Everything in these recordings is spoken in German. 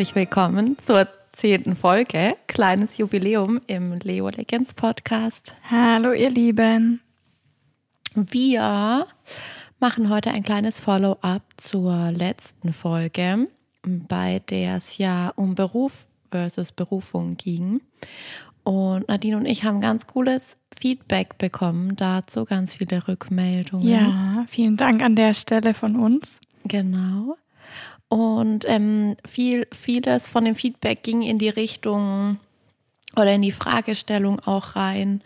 herzlich willkommen zur zehnten Folge, kleines Jubiläum im Leo Legends Podcast. Hallo ihr Lieben. Wir machen heute ein kleines Follow-up zur letzten Folge, bei der es ja um Beruf versus Berufung ging. Und Nadine und ich haben ganz cooles Feedback bekommen dazu, ganz viele Rückmeldungen. Ja, vielen Dank an der Stelle von uns. Genau. Und ähm, viel, vieles von dem Feedback ging in die Richtung oder in die Fragestellung auch rein.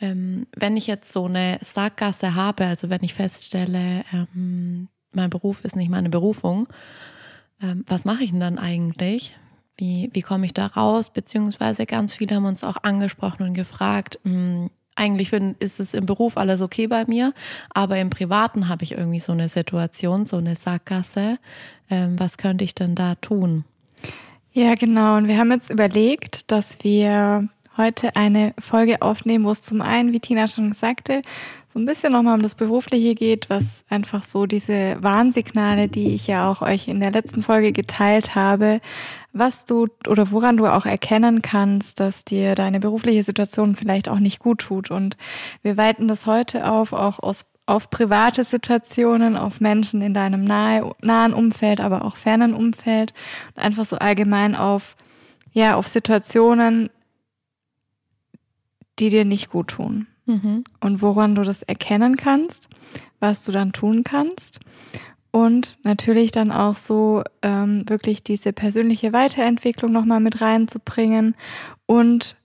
Ähm, wenn ich jetzt so eine Sackgasse habe, also wenn ich feststelle, ähm, mein Beruf ist nicht meine Berufung, ähm, was mache ich denn dann eigentlich? Wie, wie komme ich da raus? Beziehungsweise ganz viele haben uns auch angesprochen und gefragt, mh, hm, eigentlich find, ist es im Beruf alles okay bei mir, aber im Privaten habe ich irgendwie so eine Situation, so eine Sackgasse. Ähm, was könnte ich denn da tun? Ja, genau. Und wir haben jetzt überlegt, dass wir heute eine Folge aufnehmen, wo es zum einen, wie Tina schon sagte, so ein bisschen nochmal um das Berufliche geht, was einfach so diese Warnsignale, die ich ja auch euch in der letzten Folge geteilt habe, was du oder woran du auch erkennen kannst, dass dir deine berufliche Situation vielleicht auch nicht gut tut. Und wir weiten das heute auf, auch aus, auf private Situationen, auf Menschen in deinem nahe, nahen Umfeld, aber auch fernen Umfeld und einfach so allgemein auf, ja, auf Situationen, die dir nicht gut tun. Mhm. Und woran du das erkennen kannst, was du dann tun kannst. Und natürlich dann auch so ähm, wirklich diese persönliche Weiterentwicklung nochmal mit reinzubringen. Und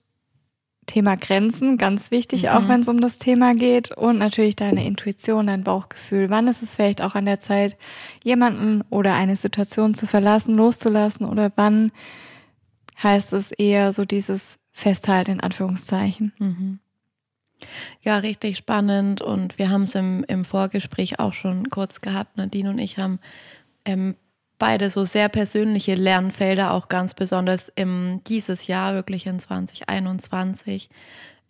Thema Grenzen, ganz wichtig, mhm. auch wenn es um das Thema geht. Und natürlich deine Intuition, dein Bauchgefühl. Wann ist es vielleicht auch an der Zeit, jemanden oder eine Situation zu verlassen, loszulassen? Oder wann heißt es eher so dieses Festhalten in Anführungszeichen? Mhm. Ja, richtig spannend und wir haben es im, im Vorgespräch auch schon kurz gehabt. Nadine und ich haben ähm, beide so sehr persönliche Lernfelder, auch ganz besonders im dieses Jahr, wirklich in 2021,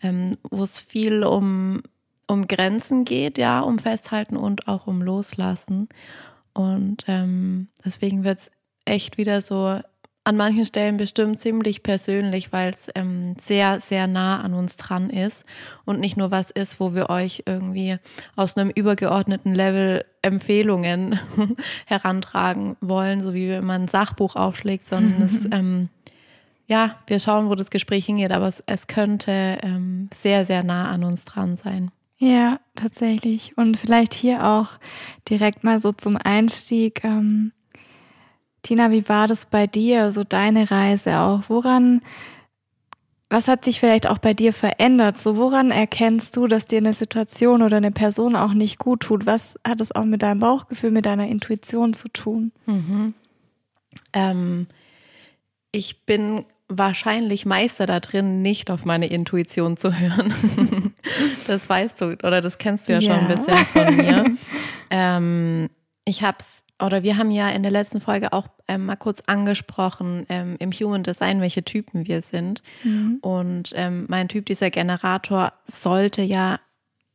ähm, wo es viel um, um Grenzen geht, ja, um Festhalten und auch um Loslassen. Und ähm, deswegen wird es echt wieder so an manchen Stellen bestimmt ziemlich persönlich, weil es ähm, sehr, sehr nah an uns dran ist und nicht nur was ist, wo wir euch irgendwie aus einem übergeordneten Level Empfehlungen herantragen wollen, so wie wenn man ein Sachbuch aufschlägt, sondern es, ähm, ja, wir schauen, wo das Gespräch hingeht, aber es, es könnte ähm, sehr, sehr nah an uns dran sein. Ja, tatsächlich. Und vielleicht hier auch direkt mal so zum Einstieg. Ähm Tina, wie war das bei dir, so deine Reise auch? Woran, was hat sich vielleicht auch bei dir verändert? So, woran erkennst du, dass dir eine Situation oder eine Person auch nicht gut tut? Was hat es auch mit deinem Bauchgefühl, mit deiner Intuition zu tun? Mhm. Ähm, ich bin wahrscheinlich Meister da drin, nicht auf meine Intuition zu hören. das weißt du oder das kennst du ja, ja. schon ein bisschen von mir. ähm, ich habe es oder wir haben ja in der letzten Folge auch ähm, mal kurz angesprochen ähm, im Human Design, welche Typen wir sind. Mhm. Und ähm, mein Typ, dieser Generator, sollte ja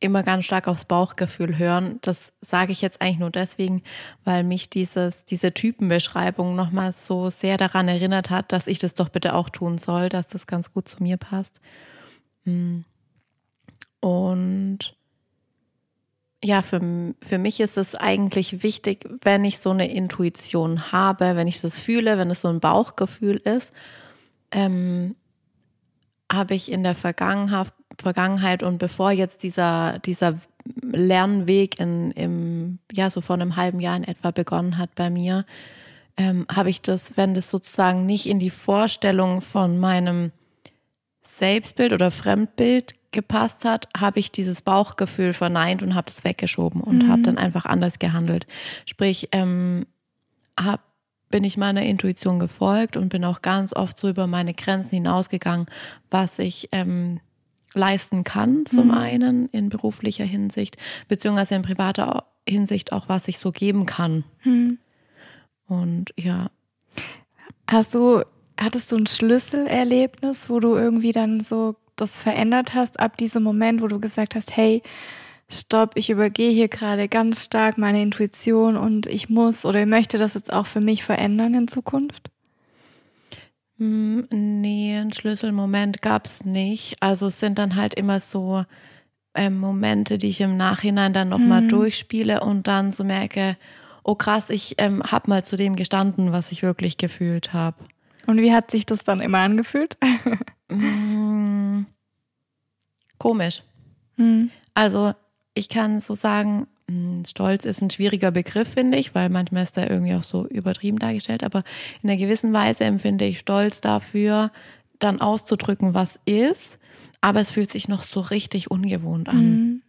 immer ganz stark aufs Bauchgefühl hören. Das sage ich jetzt eigentlich nur deswegen, weil mich dieses, diese Typenbeschreibung nochmal so sehr daran erinnert hat, dass ich das doch bitte auch tun soll, dass das ganz gut zu mir passt. Mhm. Und ja, für, für mich ist es eigentlich wichtig, wenn ich so eine Intuition habe, wenn ich das fühle, wenn es so ein Bauchgefühl ist, ähm, habe ich in der Vergangenheit, Vergangenheit und bevor jetzt dieser, dieser Lernweg in, im, ja, so vor einem halben Jahr in etwa begonnen hat bei mir, ähm, habe ich das, wenn das sozusagen nicht in die Vorstellung von meinem Selbstbild oder Fremdbild gepasst hat, habe ich dieses Bauchgefühl verneint und habe das weggeschoben und mhm. habe dann einfach anders gehandelt. Sprich, ähm, hab, bin ich meiner Intuition gefolgt und bin auch ganz oft so über meine Grenzen hinausgegangen, was ich ähm, leisten kann, zum mhm. einen in beruflicher Hinsicht, beziehungsweise in privater Hinsicht auch, was ich so geben kann. Mhm. Und ja. Hast du, hattest du ein Schlüsselerlebnis, wo du irgendwie dann so das verändert hast ab diesem Moment, wo du gesagt hast, hey, stopp, ich übergehe hier gerade ganz stark meine Intuition und ich muss oder ich möchte das jetzt auch für mich verändern in Zukunft? Hm, nee, einen Schlüsselmoment gab es nicht. Also es sind dann halt immer so ähm, Momente, die ich im Nachhinein dann nochmal mhm. durchspiele und dann so merke, oh krass, ich ähm, habe mal zu dem gestanden, was ich wirklich gefühlt habe. Und wie hat sich das dann immer angefühlt? Komisch. Mhm. Also ich kann so sagen, hm, Stolz ist ein schwieriger Begriff, finde ich, weil manchmal ist er irgendwie auch so übertrieben dargestellt. Aber in einer gewissen Weise empfinde ich Stolz dafür, dann auszudrücken, was ist. Aber es fühlt sich noch so richtig ungewohnt an. Mhm.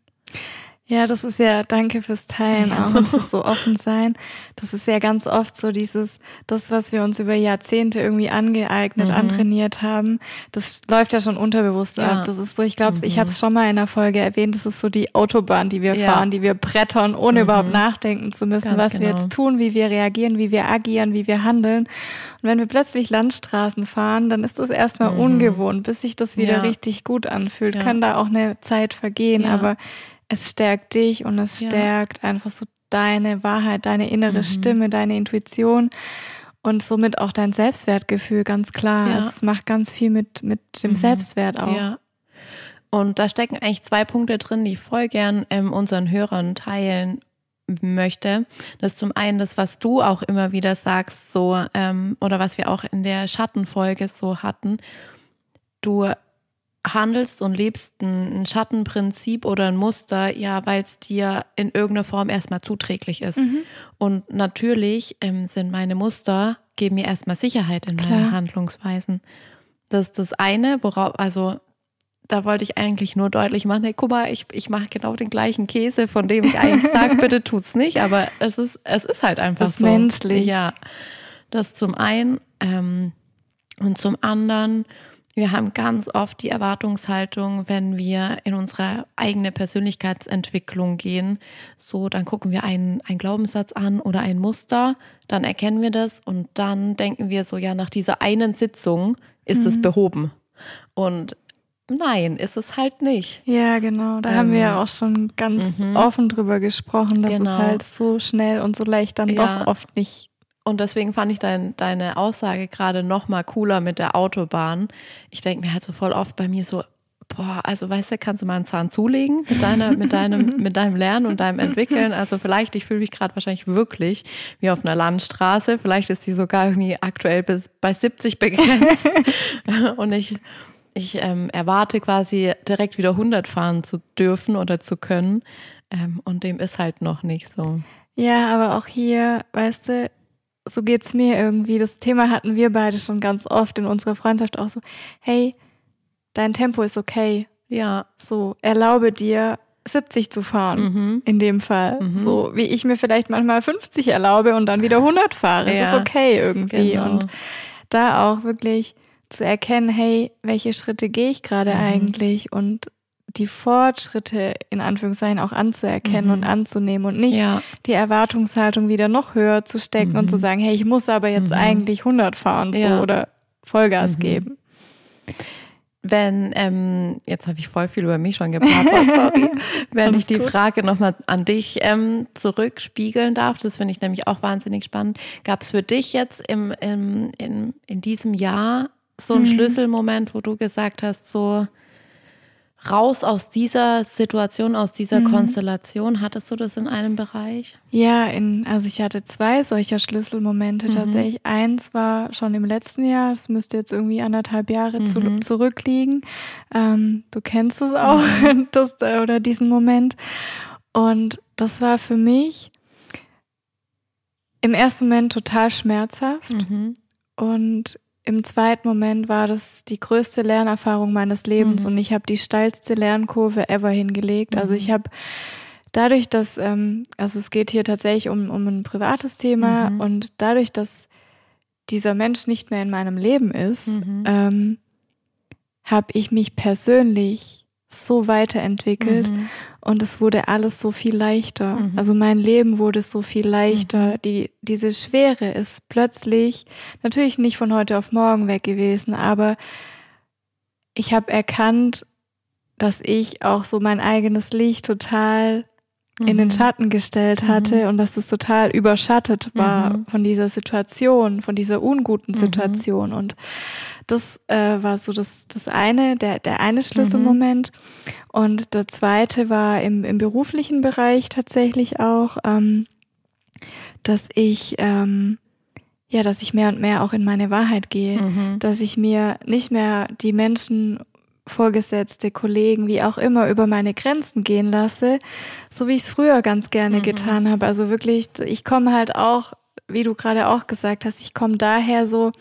Ja, das ist ja, danke fürs Teilen ja. auch fürs so offen sein. Das ist ja ganz oft so dieses, das, was wir uns über Jahrzehnte irgendwie angeeignet, mhm. antrainiert haben, das läuft ja schon unterbewusst ja. ab. Das ist so, ich glaube, mhm. ich habe es schon mal in der Folge erwähnt, das ist so die Autobahn, die wir ja. fahren, die wir brettern, ohne mhm. überhaupt nachdenken zu müssen, ganz was genau. wir jetzt tun, wie wir reagieren, wie wir agieren, wie wir handeln. Und wenn wir plötzlich Landstraßen fahren, dann ist das erstmal mhm. ungewohnt, bis sich das wieder richtig gut anfühlt. Kann da auch eine Zeit vergehen, aber es stärkt dich und es ja. stärkt einfach so deine Wahrheit, deine innere mhm. Stimme, deine Intuition und somit auch dein Selbstwertgefühl, ganz klar. Ja. Es macht ganz viel mit, mit dem mhm. Selbstwert auch. Ja. Und da stecken eigentlich zwei Punkte drin, die ich voll gern ähm, unseren Hörern teilen möchte. Das ist zum einen das, was du auch immer wieder sagst, so, ähm, oder was wir auch in der Schattenfolge so hatten. Du handelst und lebst ein Schattenprinzip oder ein Muster, ja, weil es dir in irgendeiner Form erstmal zuträglich ist. Mhm. Und natürlich ähm, sind meine Muster, geben mir erstmal Sicherheit in Klar. meinen Handlungsweisen. Das ist das eine, worauf, also da wollte ich eigentlich nur deutlich machen, hey, guck mal, ich, ich mache genau den gleichen Käse, von dem ich eigentlich sage, bitte tut's nicht, aber es ist, es ist halt einfach das so. menschlich. Ja, das zum einen ähm, und zum anderen wir haben ganz oft die Erwartungshaltung, wenn wir in unsere eigene Persönlichkeitsentwicklung gehen, so dann gucken wir einen, einen Glaubenssatz an oder ein Muster, dann erkennen wir das und dann denken wir so, ja, nach dieser einen Sitzung ist mhm. es behoben. Und nein, ist es halt nicht. Ja, genau. Da ähm, haben wir ja auch schon ganz mhm. offen drüber gesprochen, dass genau. es halt so schnell und so leicht dann ja. doch oft nicht und deswegen fand ich dein, deine Aussage gerade noch mal cooler mit der Autobahn. Ich denke mir halt so voll oft bei mir so, boah, also weißt du, kannst du mal einen Zahn zulegen mit deiner, mit deinem, mit deinem Lernen und deinem Entwickeln. Also vielleicht, ich fühle mich gerade wahrscheinlich wirklich wie auf einer Landstraße. Vielleicht ist die sogar irgendwie aktuell bis bei 70 begrenzt. und ich, ich ähm, erwarte quasi direkt wieder 100 fahren zu dürfen oder zu können. Ähm, und dem ist halt noch nicht so. Ja, aber auch hier, weißt du, so geht's mir irgendwie. Das Thema hatten wir beide schon ganz oft in unserer Freundschaft auch so, hey, dein Tempo ist okay. Ja. So, erlaube dir, 70 zu fahren, mhm. in dem Fall. Mhm. So wie ich mir vielleicht manchmal 50 erlaube und dann wieder 100 fahre. Ja. Es ist okay irgendwie. Genau. Und da auch wirklich zu erkennen, hey, welche Schritte gehe ich gerade mhm. eigentlich und die Fortschritte in Anführungszeichen auch anzuerkennen mhm. und anzunehmen und nicht ja. die Erwartungshaltung wieder noch höher zu stecken mhm. und zu mhm. sagen, hey, ich muss aber jetzt mhm. eigentlich 100 fahren so, ja. oder Vollgas mhm. geben. Wenn, ähm, jetzt habe ich voll viel über mich schon geplappert, sorry. Wenn ich die gut. Frage nochmal an dich ähm, zurückspiegeln darf, das finde ich nämlich auch wahnsinnig spannend. Gab es für dich jetzt im, im, in, in diesem Jahr so einen mhm. Schlüsselmoment, wo du gesagt hast, so, raus aus dieser Situation, aus dieser mhm. Konstellation? Hattest du das in einem Bereich? Ja, in, also ich hatte zwei solcher Schlüsselmomente mhm. tatsächlich. Eins war schon im letzten Jahr, das müsste jetzt irgendwie anderthalb Jahre mhm. zu, zurückliegen. Ähm, du kennst es auch, mhm. das, oder diesen Moment. Und das war für mich im ersten Moment total schmerzhaft. Mhm. Und im zweiten Moment war das die größte Lernerfahrung meines Lebens mhm. und ich habe die steilste Lernkurve ever hingelegt. Also ich mhm. habe dadurch, dass, ähm, also es geht hier tatsächlich um, um ein privates Thema mhm. und dadurch, dass dieser Mensch nicht mehr in meinem Leben ist, mhm. ähm, habe ich mich persönlich so weiterentwickelt mhm. und es wurde alles so viel leichter. Mhm. Also mein Leben wurde so viel leichter. Mhm. Die, diese Schwere ist plötzlich natürlich nicht von heute auf morgen weg gewesen, aber ich habe erkannt, dass ich auch so mein eigenes Licht total in den Schatten gestellt hatte mhm. und dass es total überschattet war mhm. von dieser Situation, von dieser unguten mhm. Situation. Mhm. Und das äh, war so das, das eine, der, der eine Schlüsselmoment. Mhm. Und der zweite war im, im beruflichen Bereich tatsächlich auch, ähm, dass ich ähm, ja, dass ich mehr und mehr auch in meine Wahrheit gehe, mhm. dass ich mir nicht mehr die Menschen Vorgesetzte, Kollegen, wie auch immer, über meine Grenzen gehen lasse, so wie ich es früher ganz gerne mhm. getan habe. Also wirklich, ich komme halt auch, wie du gerade auch gesagt hast, ich komme daher so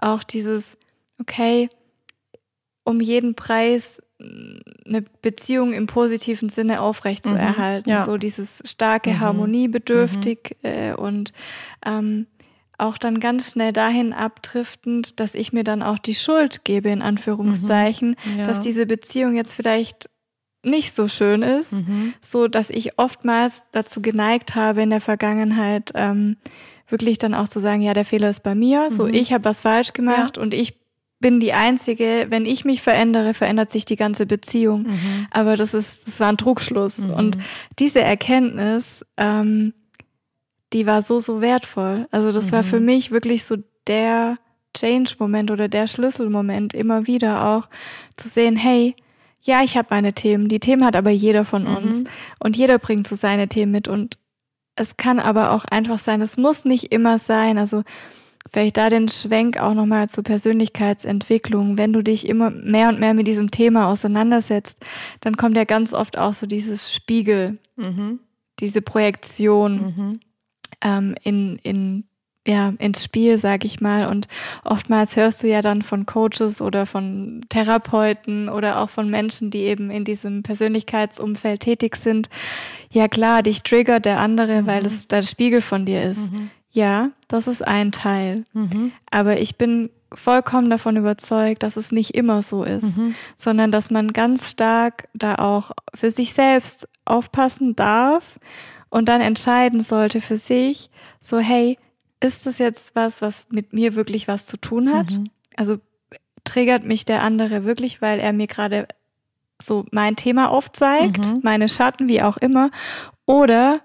auch dieses, okay, um jeden Preis eine Beziehung im positiven Sinne aufrecht zu mhm. erhalten. Ja. So dieses starke, mhm. harmoniebedürftig mhm. äh, und ähm, auch dann ganz schnell dahin abdriftend, dass ich mir dann auch die Schuld gebe, in Anführungszeichen, mhm. ja. dass diese Beziehung jetzt vielleicht nicht so schön ist, mhm. so dass ich oftmals dazu geneigt habe in der Vergangenheit ähm, wirklich dann auch zu sagen, ja, der Fehler ist bei mir, mhm. so ich habe was falsch gemacht ja. und ich bin die einzige, wenn ich mich verändere, verändert sich die ganze Beziehung. Mhm. Aber das ist, das war ein Trugschluss. Mhm. Und diese Erkenntnis ähm, die war so, so wertvoll. Also das mhm. war für mhm. mich wirklich so der Change-Moment oder der Schlüsselmoment, immer wieder auch zu sehen, hey, ja, ich habe meine Themen, die Themen hat aber jeder von mhm. uns und jeder bringt so seine Themen mit und es kann aber auch einfach sein, es muss nicht immer sein, also vielleicht da den Schwenk auch nochmal zur Persönlichkeitsentwicklung. Wenn du dich immer mehr und mehr mit diesem Thema auseinandersetzt, dann kommt ja ganz oft auch so dieses Spiegel, mhm. diese Projektion. Mhm ähm, in, in ja, ins Spiel, sag ich mal. Und oftmals hörst du ja dann von Coaches oder von Therapeuten oder auch von Menschen, die eben in diesem Persönlichkeitsumfeld tätig sind. Ja klar, dich triggert der andere, mhm. weil es der Spiegel von dir ist. Mhm. Ja, das ist ein Teil. Mhm. Aber ich bin vollkommen davon überzeugt, dass es nicht immer so ist, mhm. sondern dass man ganz stark da auch für sich selbst aufpassen darf und dann entscheiden sollte für sich, so hey, ist das jetzt was, was mit mir wirklich was zu tun hat? Mhm. Also triggert mich der andere wirklich, weil er mir gerade so mein Thema aufzeigt, mhm. meine Schatten, wie auch immer. Oder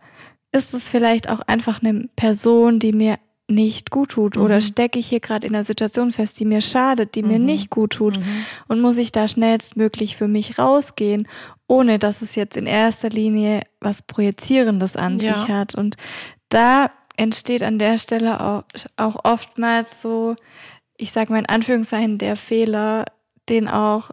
ist es vielleicht auch einfach eine Person, die mir nicht gut tut mhm. oder stecke ich hier gerade in einer Situation fest, die mir schadet, die mhm. mir nicht gut tut mhm. und muss ich da schnellstmöglich für mich rausgehen, ohne dass es jetzt in erster Linie was Projizierendes an ja. sich hat. Und da entsteht an der Stelle auch, auch oftmals so, ich sage mal in Anführungszeichen, der Fehler, den auch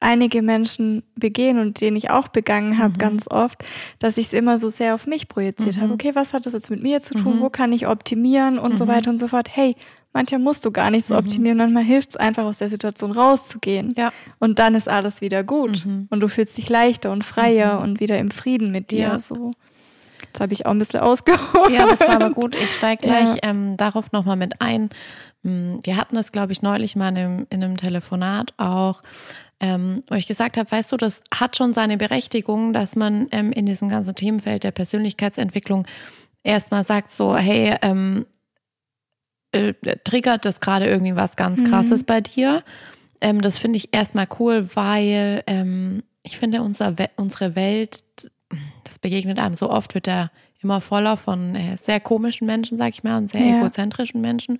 einige Menschen begehen und den ich auch begangen habe mhm. ganz oft, dass ich es immer so sehr auf mich projiziert mhm. habe. Okay, was hat das jetzt mit mir zu tun? Mhm. Wo kann ich optimieren und so mhm. weiter und so fort? Hey, manchmal musst du gar nicht so mhm. optimieren, manchmal hilft es einfach aus der Situation rauszugehen. Ja. Und dann ist alles wieder gut mhm. und du fühlst dich leichter und freier und wieder im Frieden mit dir. Ja. So. Jetzt habe ich auch ein bisschen ausgeholt. Ja, das war aber gut. Ich steige gleich ja. ähm, darauf nochmal mit ein. Hm, wir hatten das, glaube ich, neulich mal in einem, in einem Telefonat auch, ähm, wo ich gesagt habe, weißt du, das hat schon seine Berechtigung, dass man ähm, in diesem ganzen Themenfeld der Persönlichkeitsentwicklung erstmal sagt so, hey, ähm, äh, triggert das gerade irgendwie was ganz mhm. Krasses mhm. bei dir? Ähm, das finde ich erstmal cool, weil ähm, ich finde, unser, unsere Welt, das begegnet einem so oft, wird da immer voller von äh, sehr komischen Menschen, sag ich mal, und sehr ja. egozentrischen Menschen.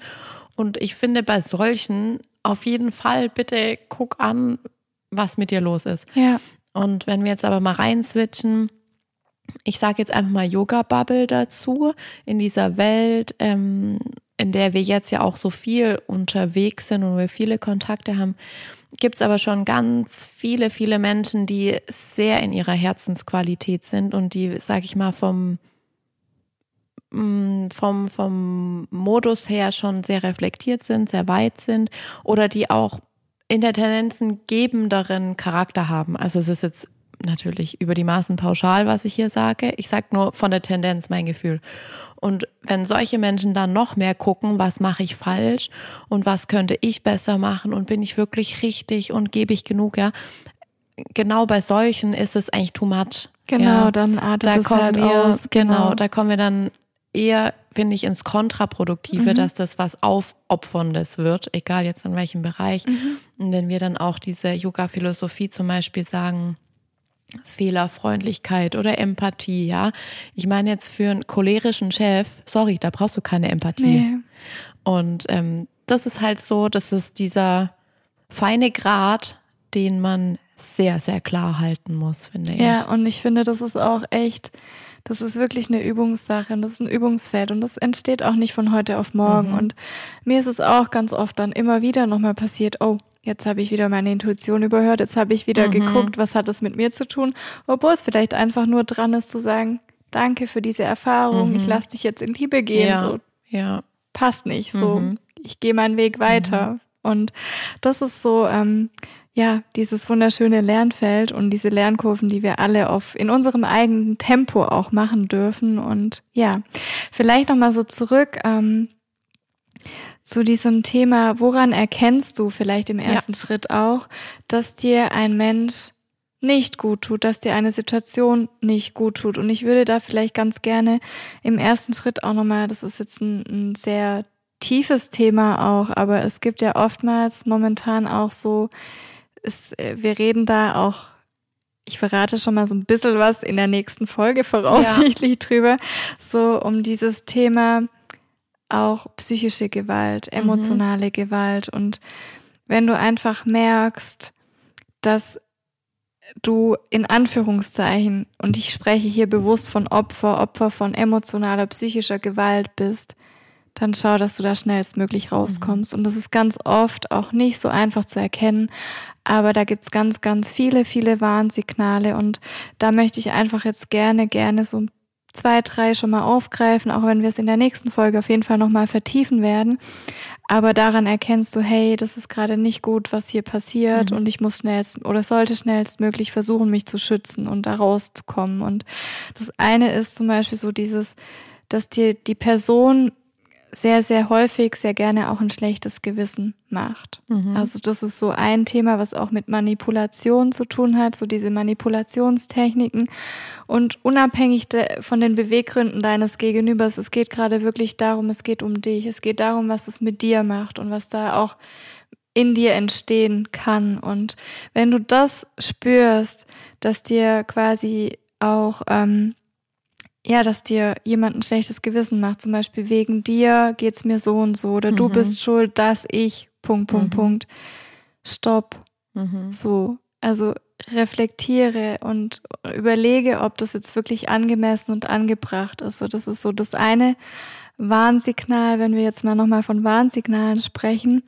Und ich finde, bei solchen auf jeden Fall bitte guck an, was mit dir los ist. Ja. Und wenn wir jetzt aber mal rein switchen, ich sage jetzt einfach mal Yoga-Bubble dazu, in dieser Welt, ähm, in der wir jetzt ja auch so viel unterwegs sind und wir viele Kontakte haben, gibt es aber schon ganz viele, viele Menschen, die sehr in ihrer Herzensqualität sind und die, sag ich mal, vom, mm, vom, vom Modus her schon sehr reflektiert sind, sehr weit sind oder die auch in der Tendenz einen gebenderen Charakter haben. Also es ist jetzt natürlich über die Maßen pauschal, was ich hier sage. Ich sage nur von der Tendenz mein Gefühl. Und wenn solche Menschen dann noch mehr gucken, was mache ich falsch und was könnte ich besser machen und bin ich wirklich richtig und gebe ich genug, ja. Genau bei solchen ist es eigentlich too much. Genau, ja. dann artet da es kommen halt wir, aus. Genau. genau, da kommen wir dann eher, finde ich, ins Kontraproduktive, mhm. dass das was Aufopferndes wird, egal jetzt in welchem Bereich. Mhm. Und wenn wir dann auch diese Yoga-Philosophie zum Beispiel sagen, Fehlerfreundlichkeit oder Empathie, ja. Ich meine jetzt für einen cholerischen Chef, sorry, da brauchst du keine Empathie. Nee. Und ähm, das ist halt so, das ist dieser feine Grad, den man sehr, sehr klar halten muss, finde ich. Ja, und ich finde, das ist auch echt, das ist wirklich eine Übungssache und das ist ein Übungsfeld und das entsteht auch nicht von heute auf morgen. Mhm. Und mir ist es auch ganz oft dann immer wieder nochmal passiert, oh, jetzt habe ich wieder meine Intuition überhört, jetzt habe ich wieder mhm. geguckt, was hat das mit mir zu tun, obwohl es vielleicht einfach nur dran ist zu sagen, danke für diese Erfahrung, mhm. ich lasse dich jetzt in Liebe gehen, ja. so ja. passt nicht, so mhm. ich gehe meinen Weg weiter. Mhm. Und das ist so, ähm, ja, dieses wunderschöne Lernfeld und diese Lernkurven, die wir alle auf, in unserem eigenen Tempo auch machen dürfen. Und ja, vielleicht nochmal so zurück, ähm, zu diesem Thema, woran erkennst du vielleicht im ersten ja. Schritt auch, dass dir ein Mensch nicht gut tut, dass dir eine Situation nicht gut tut. Und ich würde da vielleicht ganz gerne im ersten Schritt auch nochmal, das ist jetzt ein, ein sehr tiefes Thema auch, aber es gibt ja oftmals momentan auch so, es, äh, wir reden da auch, ich verrate schon mal so ein bisschen was in der nächsten Folge voraussichtlich ja. drüber, so um dieses Thema, auch psychische Gewalt, mhm. emotionale mhm. Gewalt. Und wenn du einfach merkst, dass du in Anführungszeichen, und ich spreche hier bewusst von Opfer, Opfer von emotionaler, psychischer Gewalt bist, dann schau, dass du da schnellstmöglich rauskommst. Mhm. Und das ist ganz oft auch nicht so einfach zu erkennen, aber da gibt's ganz, ganz viele, viele Warnsignale. Und da möchte ich einfach jetzt gerne, gerne so ein zwei, drei schon mal aufgreifen, auch wenn wir es in der nächsten Folge auf jeden Fall nochmal vertiefen werden. Aber daran erkennst du, hey, das ist gerade nicht gut, was hier passiert mhm. und ich muss schnellst oder sollte schnellstmöglich versuchen, mich zu schützen und da rauszukommen. Und das eine ist zum Beispiel so dieses, dass dir die Person sehr, sehr häufig sehr gerne auch ein schlechtes Gewissen macht. Mhm. Also das ist so ein Thema, was auch mit Manipulation zu tun hat, so diese Manipulationstechniken. Und unabhängig von den Beweggründen deines Gegenübers, es geht gerade wirklich darum, es geht um dich, es geht darum, was es mit dir macht und was da auch in dir entstehen kann. Und wenn du das spürst, dass dir quasi auch ähm, ja, dass dir jemand ein schlechtes Gewissen macht. Zum Beispiel wegen dir geht's mir so und so oder mhm. du bist schuld, dass ich, Punkt, Punkt, mhm. Punkt. Stopp. Mhm. So. Also reflektiere und überlege, ob das jetzt wirklich angemessen und angebracht ist. So, das ist so das eine Warnsignal, wenn wir jetzt mal nochmal von Warnsignalen sprechen.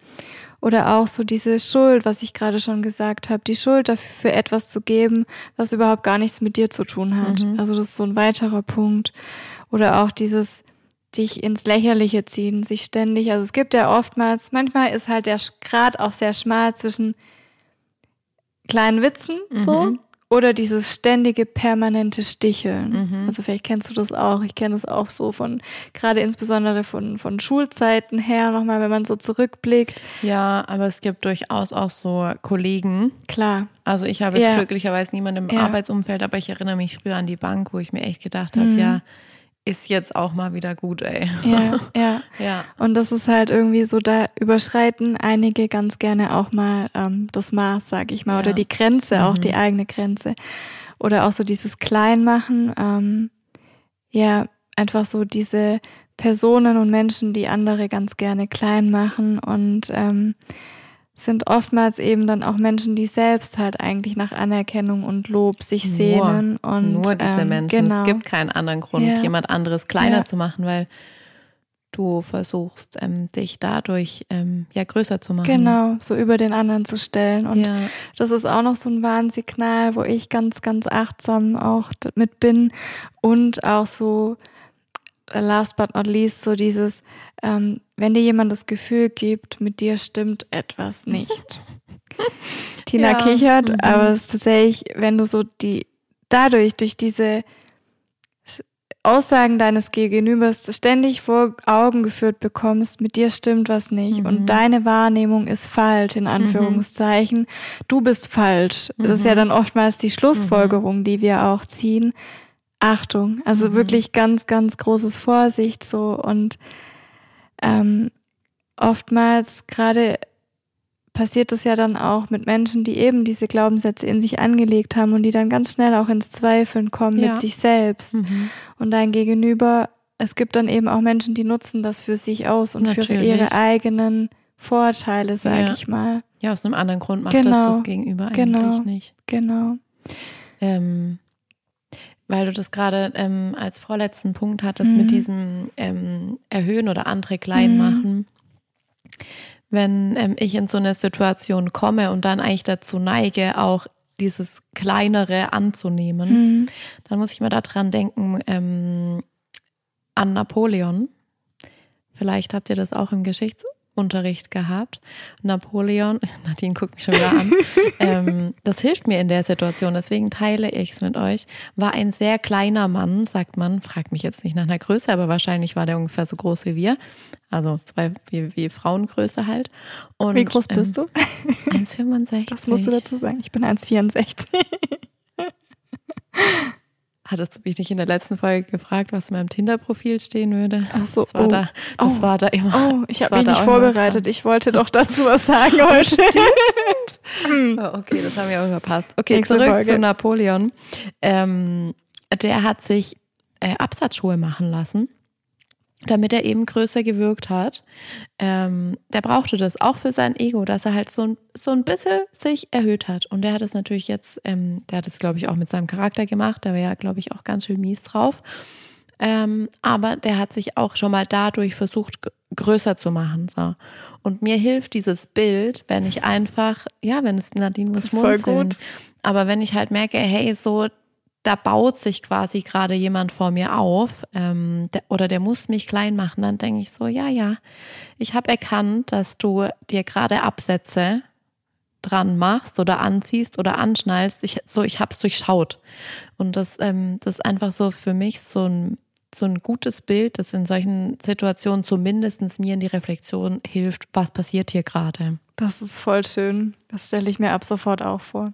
Oder auch so diese Schuld, was ich gerade schon gesagt habe, die Schuld dafür für etwas zu geben, was überhaupt gar nichts mit dir zu tun hat. Mhm. Also das ist so ein weiterer Punkt. Oder auch dieses dich ins Lächerliche ziehen, sich ständig, also es gibt ja oftmals, manchmal ist halt der Grad auch sehr schmal zwischen kleinen Witzen so mhm. Oder dieses ständige permanente Sticheln. Mhm. Also vielleicht kennst du das auch. Ich kenne es auch so von, gerade insbesondere von, von Schulzeiten her, nochmal, wenn man so zurückblickt. Ja, aber es gibt durchaus auch so Kollegen. Klar. Also ich habe jetzt ja. glücklicherweise niemanden im ja. Arbeitsumfeld, aber ich erinnere mich früher an die Bank, wo ich mir echt gedacht habe, mhm. ja, ist jetzt auch mal wieder gut, ey. Ja, ja. ja. Und das ist halt irgendwie so, da überschreiten einige ganz gerne auch mal ähm, das Maß, sag ich mal, ja. oder die Grenze, mhm. auch die eigene Grenze. Oder auch so dieses Kleinmachen, ähm, ja, einfach so diese Personen und Menschen, die andere ganz gerne klein machen und ähm, sind oftmals eben dann auch Menschen, die selbst halt eigentlich nach Anerkennung und Lob sich nur, sehnen. Und, nur diese ähm, Menschen. Genau. Es gibt keinen anderen Grund, ja. jemand anderes kleiner ja. zu machen, weil du versuchst, ähm, dich dadurch ähm, ja größer zu machen. Genau, so über den anderen zu stellen. Und ja. das ist auch noch so ein Warnsignal, wo ich ganz, ganz achtsam auch mit bin und auch so last but not least so dieses, ähm, wenn dir jemand das Gefühl gibt, mit dir stimmt etwas nicht. Tina ja. kichert, mhm. aber es ist tatsächlich, wenn du so die, dadurch, durch diese Aussagen deines Gegenübers ständig vor Augen geführt bekommst, mit dir stimmt was nicht mhm. und deine Wahrnehmung ist falsch, in mhm. Anführungszeichen. Mhm. Du bist falsch. Das ist ja mhm. dann oftmals die Schlussfolgerung, die wir auch ziehen. Achtung, also mhm. wirklich ganz, ganz großes Vorsicht so und ähm, oftmals gerade passiert das ja dann auch mit Menschen, die eben diese Glaubenssätze in sich angelegt haben und die dann ganz schnell auch ins Zweifeln kommen ja. mit sich selbst. Mhm. Und dein Gegenüber, es gibt dann eben auch Menschen, die nutzen das für sich aus und Natürlich. für ihre eigenen Vorteile, sage ja. ich mal. Ja, aus einem anderen Grund macht genau. das das Gegenüber eigentlich genau. nicht. Genau. Ähm, weil du das gerade ähm, als vorletzten Punkt hattest mhm. mit diesem ähm, Erhöhen oder andere klein mhm. machen. Wenn ähm, ich in so eine Situation komme und dann eigentlich dazu neige, auch dieses Kleinere anzunehmen, mhm. dann muss ich mal daran denken, ähm, an Napoleon. Vielleicht habt ihr das auch im Geschichts Unterricht gehabt. Napoleon, Nadine guckt mich schon wieder an, ähm, das hilft mir in der Situation, deswegen teile ich es mit euch, war ein sehr kleiner Mann, sagt man, fragt mich jetzt nicht nach einer Größe, aber wahrscheinlich war der ungefähr so groß wie wir, also zwei wie, wie Frauengröße halt. Und, wie groß bist ähm, du? 1,65. Das musst du dazu sagen, ich bin 1,64. Hattest du mich nicht in der letzten Folge gefragt, was in meinem Tinder-Profil stehen würde? Ach so, das war oh. da, das oh. war da immer. Oh, ich habe mich nicht vorbereitet. Ich wollte doch dazu was sagen heute. oh, okay, das haben wir auch verpasst. Okay, Nächste zurück Folge. zu Napoleon. Ähm, der hat sich äh, Absatzschuhe machen lassen damit er eben größer gewirkt hat. Ähm, der brauchte das auch für sein Ego, dass er halt so ein, so ein bisschen sich erhöht hat. Und der hat es natürlich jetzt, ähm, der hat es, glaube ich, auch mit seinem Charakter gemacht. Der war ja, glaube ich, auch ganz schön mies drauf. Ähm, aber der hat sich auch schon mal dadurch versucht, größer zu machen. So. Und mir hilft dieses Bild, wenn ich einfach, ja, wenn es Nadine muss voll gut. Aber wenn ich halt merke, hey, so da baut sich quasi gerade jemand vor mir auf ähm, der, oder der muss mich klein machen, dann denke ich so, ja, ja, ich habe erkannt, dass du dir gerade Absätze dran machst oder anziehst oder anschnallst. Ich, so, ich habe es durchschaut. Und das, ähm, das ist einfach so für mich so ein, so ein gutes Bild, das in solchen Situationen zumindest mir in die Reflexion hilft, was passiert hier gerade. Das ist voll schön. Das stelle ich mir ab sofort auch vor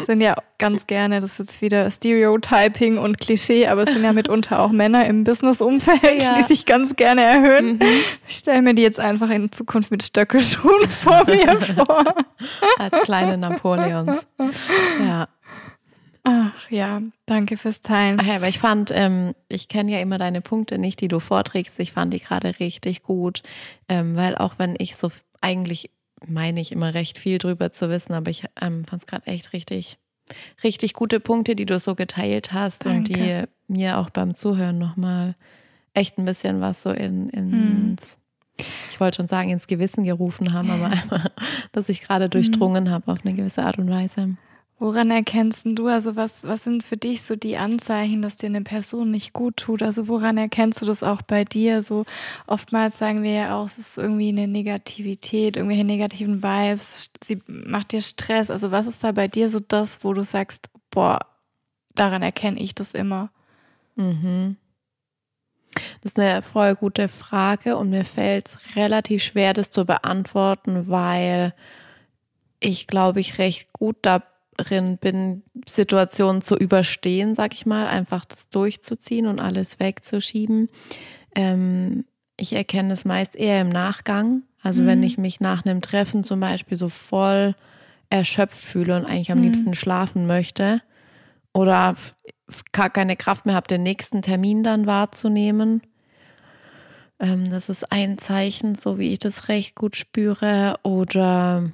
sind ja ganz gerne, das ist jetzt wieder Stereotyping und Klischee, aber es sind ja mitunter auch Männer im Business-Umfeld, ja. die sich ganz gerne erhöhen. Mhm. Ich stelle mir die jetzt einfach in Zukunft mit Stöckelschuhen vor mir vor. Als kleine Napoleons. Ja. Ach ja, danke fürs Teilen. Ach ja, aber ich fand, ähm, ich kenne ja immer deine Punkte nicht, die du vorträgst. Ich fand die gerade richtig gut, ähm, weil auch wenn ich so eigentlich meine ich immer recht viel drüber zu wissen, aber ich ähm, fand es gerade echt richtig, richtig gute Punkte, die du so geteilt hast Danke. und die mir auch beim Zuhören nochmal echt ein bisschen was so in, ins, hm. ich wollte schon sagen, ins Gewissen gerufen haben, aber einfach, dass ich gerade durchdrungen hm. habe auf eine gewisse Art und Weise. Woran erkennst du, also was, was sind für dich so die Anzeichen, dass dir eine Person nicht gut tut? Also woran erkennst du das auch bei dir? So oftmals sagen wir ja auch, es ist irgendwie eine Negativität, irgendwelche negativen Vibes, sie macht dir Stress. Also was ist da bei dir so das, wo du sagst, boah, daran erkenne ich das immer? Mhm. Das ist eine voll gute Frage und mir fällt es relativ schwer, das zu beantworten, weil ich glaube ich recht gut da darin bin, Situationen zu überstehen, sag ich mal, einfach das durchzuziehen und alles wegzuschieben. Ähm, ich erkenne es meist eher im Nachgang. Also mhm. wenn ich mich nach einem Treffen zum Beispiel so voll erschöpft fühle und eigentlich am mhm. liebsten schlafen möchte oder gar keine Kraft mehr habe, den nächsten Termin dann wahrzunehmen. Ähm, das ist ein Zeichen, so wie ich das recht gut spüre. Oder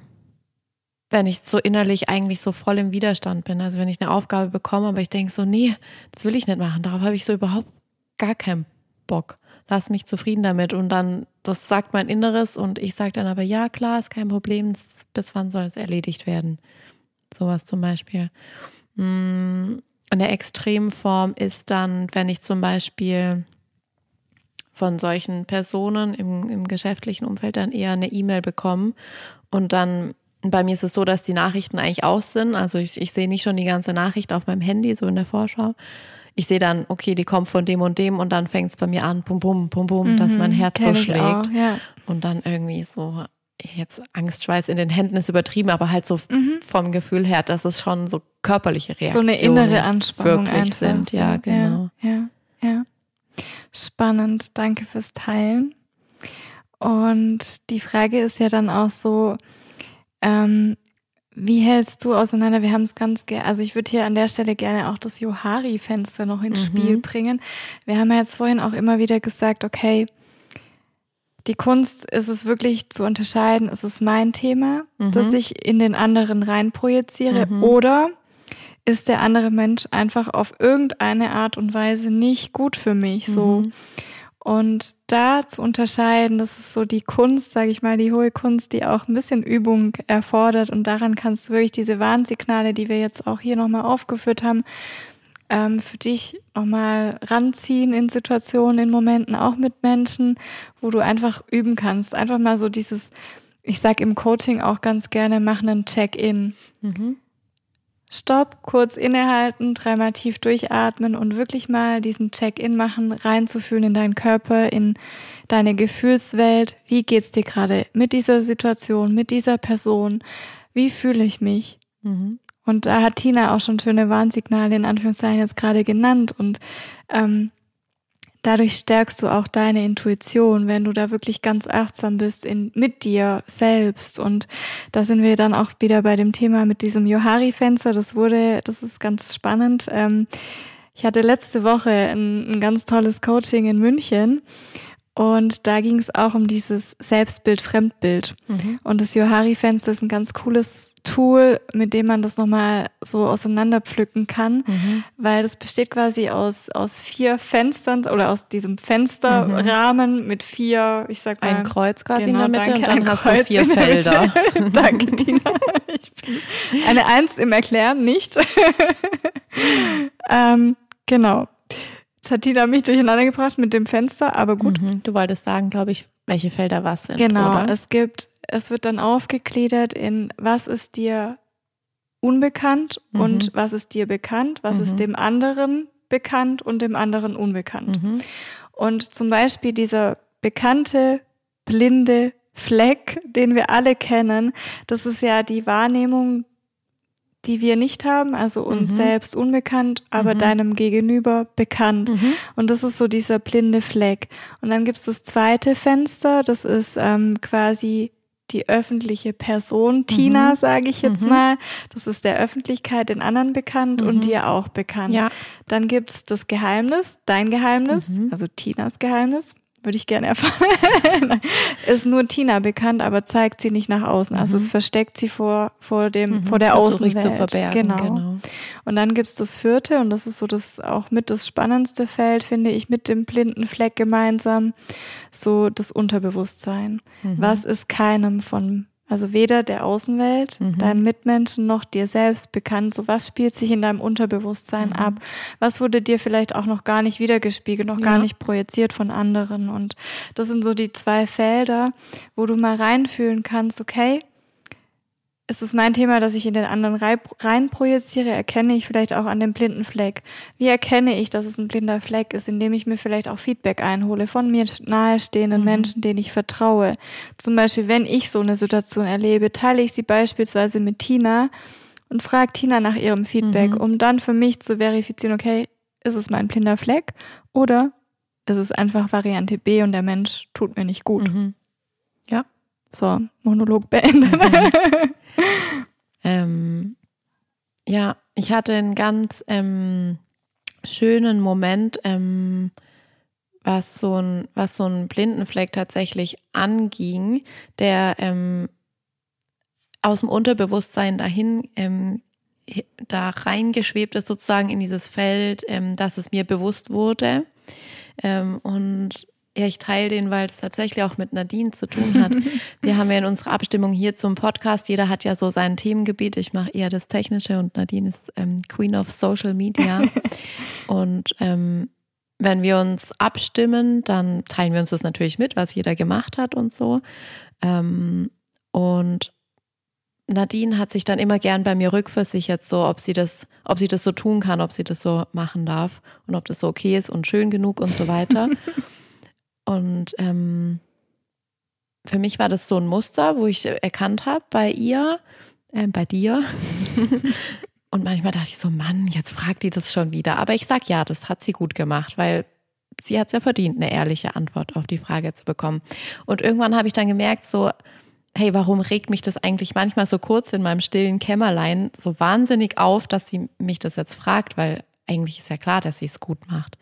wenn ich so innerlich eigentlich so voll im Widerstand bin. Also wenn ich eine Aufgabe bekomme, aber ich denke so, nee, das will ich nicht machen. Darauf habe ich so überhaupt gar keinen Bock. Lass mich zufrieden damit. Und dann, das sagt mein Inneres und ich sage dann aber, ja, klar, ist kein Problem. Bis wann soll es erledigt werden? Sowas zum Beispiel. Mm, eine Extremform ist dann, wenn ich zum Beispiel von solchen Personen im, im geschäftlichen Umfeld dann eher eine E-Mail bekomme und dann bei mir ist es so, dass die Nachrichten eigentlich aus sind. Also ich, ich sehe nicht schon die ganze Nachricht auf meinem Handy, so in der Vorschau. Ich sehe dann, okay, die kommt von dem und dem und dann fängt es bei mir an, bum, bum, bum, bum, mhm, dass mein Herz so schlägt. Auch, ja. Und dann irgendwie so, jetzt Angstschweiß in den Händen ist übertrieben, aber halt so mhm. vom Gefühl her, dass es schon so körperliche Reaktionen so eine innere Anspannung wirklich sind. Ja, genau. Ja, ja, ja. Spannend, danke fürs Teilen. Und die Frage ist ja dann auch so, Ähm, wie hältst du auseinander? Wir haben es ganz gerne, also ich würde hier an der Stelle gerne auch das Johari-Fenster noch ins mhm. Spiel bringen. Wir haben ja jetzt vorhin auch immer wieder gesagt, okay, die Kunst ist es wirklich zu unterscheiden, ist es mein Thema, mhm. dass ich in den anderen rein projiziere mhm. oder ist der andere Mensch einfach auf irgendeine Art und Weise nicht gut für mich, so. Und da zu unterscheiden, das ist so die Kunst, sage ich mal, die hohe Kunst, die auch ein bisschen Übung erfordert. Und daran kannst du wirklich diese Warnsignale, die wir jetzt auch hier nochmal aufgeführt haben, ähm, für dich nochmal ranziehen in Situationen, in Momenten, auch mit Menschen, wo du einfach üben kannst. Einfach mal so dieses, ich sag im Coaching auch ganz gerne, machen einen Check-in. Mhm. Stopp, kurz innehalten, dreimal tief durchatmen und wirklich mal diesen Check-in machen, reinzufühlen in deinen Körper, in deine Gefühlswelt. Wie geht's dir gerade mit dieser Situation, mit dieser Person? Wie fühle ich mich? Mhm. Und da hat Tina auch schon schöne Warnsignale in Anführungszeichen jetzt gerade genannt und ähm, dadurch stärkst du auch deine Intuition, wenn du da wirklich ganz achtsam bist in, mit dir selbst. Und da sind wir dann auch wieder bei dem Thema mit diesem Johari-Fenster. Das wurde, das ist ganz spannend. Ähm, ich hatte letzte Woche ein, ein ganz tolles Coaching in München und da ging es auch um dieses Selbstbild, Fremdbild. Mhm. Und das Johari-Fenster ist ein ganz cooles Tool, mit dem man das nochmal so auseinanderpflücken kann, mhm. weil das besteht quasi aus, aus vier Fenstern oder aus diesem Fensterrahmen mhm. mit vier, ich sag mal. Ein Kreuz quasi genau, in der Mitte danke, und dann hast Kreuz du vier Felder. danke, Tina. Eine Eins im Erklären, nicht. ähm, genau. Jetzt hat Tina mich durcheinander gebracht mit dem Fenster, aber gut. Mhm. Du wolltest sagen, glaube ich, welche Felder was sind. Genau, oder? es gibt, es wird dann aufgegliedert in was ist dir unbekannt mhm. und was ist dir bekannt, was mhm. ist dem anderen bekannt und dem anderen unbekannt. Mhm. Und zum Beispiel dieser bekannte blinde Fleck, den wir alle kennen, das ist ja die Wahrnehmung die wir nicht haben, also uns mhm. selbst unbekannt, aber mhm. deinem Gegenüber bekannt. Mhm. Und das ist so dieser blinde Fleck. Und dann gibt es das zweite Fenster, das ist ähm, quasi die öffentliche Person, Tina, mhm. sage ich jetzt mhm. mal. Das ist der Öffentlichkeit den anderen bekannt und mhm. dir auch bekannt. Ja. Dann gibt es das Geheimnis, dein Geheimnis, also Tinas Geheimnis würde ich gerne erfahren. ist nur Tina bekannt, aber zeigt sie nicht nach außen. Also mhm. es versteckt sie vor, vor dem, mhm. vor der Außenwelt. zu verbergen. Genau. genau. Und dann gibt's das vierte, und das ist so das auch mit das spannendste Feld, finde ich, mit dem blinden Fleck gemeinsam, so das Unterbewusstsein. Mhm. Was ist keinem von also weder der Außenwelt, mhm. deinen Mitmenschen noch dir selbst bekannt. So was spielt sich in deinem Unterbewusstsein mhm. ab? Was wurde dir vielleicht auch noch gar nicht wiedergespiegelt, noch ja. gar nicht projiziert von anderen? Und das sind so die zwei Felder, wo du mal reinfühlen kannst, okay, ist es mein Thema, dass ich in den anderen rein projiziere, erkenne ich vielleicht auch an dem blinden Fleck. Wie erkenne ich, dass es ein blinder Fleck ist, indem ich mir vielleicht auch Feedback einhole von mir nahestehenden mhm. Menschen, denen ich vertraue. Zum Beispiel, wenn ich so eine Situation erlebe, teile ich sie beispielsweise mit Tina und frage Tina nach ihrem Feedback, mhm. um dann für mich zu verifizieren, okay, ist es mein blinder Fleck oder ist es einfach Variante B und der Mensch tut mir nicht gut. Mhm. Ja. So, Monolog beendet. ähm, ja, ich hatte einen ganz ähm, schönen Moment, ähm, was so ein, was so ein Blindenfleck tatsächlich anging, der ähm, aus dem Unterbewusstsein dahin ähm, da reingeschwebt ist, sozusagen in dieses Feld, ähm, dass es mir bewusst wurde. Ähm, und ja, ich teile den, weil es tatsächlich auch mit Nadine zu tun hat. Wir haben ja in unserer Abstimmung hier zum Podcast, jeder hat ja so sein Themengebiet. Ich mache eher das Technische und Nadine ist ähm, Queen of Social Media. und ähm, wenn wir uns abstimmen, dann teilen wir uns das natürlich mit, was jeder gemacht hat und so. Ähm, und Nadine hat sich dann immer gern bei mir rückversichert, so ob sie das, ob sie das so tun kann, ob sie das so machen darf und ob das so okay ist und schön genug und so weiter. Und ähm, für mich war das so ein Muster, wo ich erkannt habe bei ihr, äh, bei dir. Und manchmal dachte ich so, Mann, jetzt fragt die das schon wieder. Aber ich sag ja, das hat sie gut gemacht, weil sie hat es ja verdient, eine ehrliche Antwort auf die Frage zu bekommen. Und irgendwann habe ich dann gemerkt, so, hey, warum regt mich das eigentlich manchmal so kurz in meinem stillen Kämmerlein so wahnsinnig auf, dass sie mich das jetzt fragt, weil eigentlich ist ja klar, dass sie es gut macht.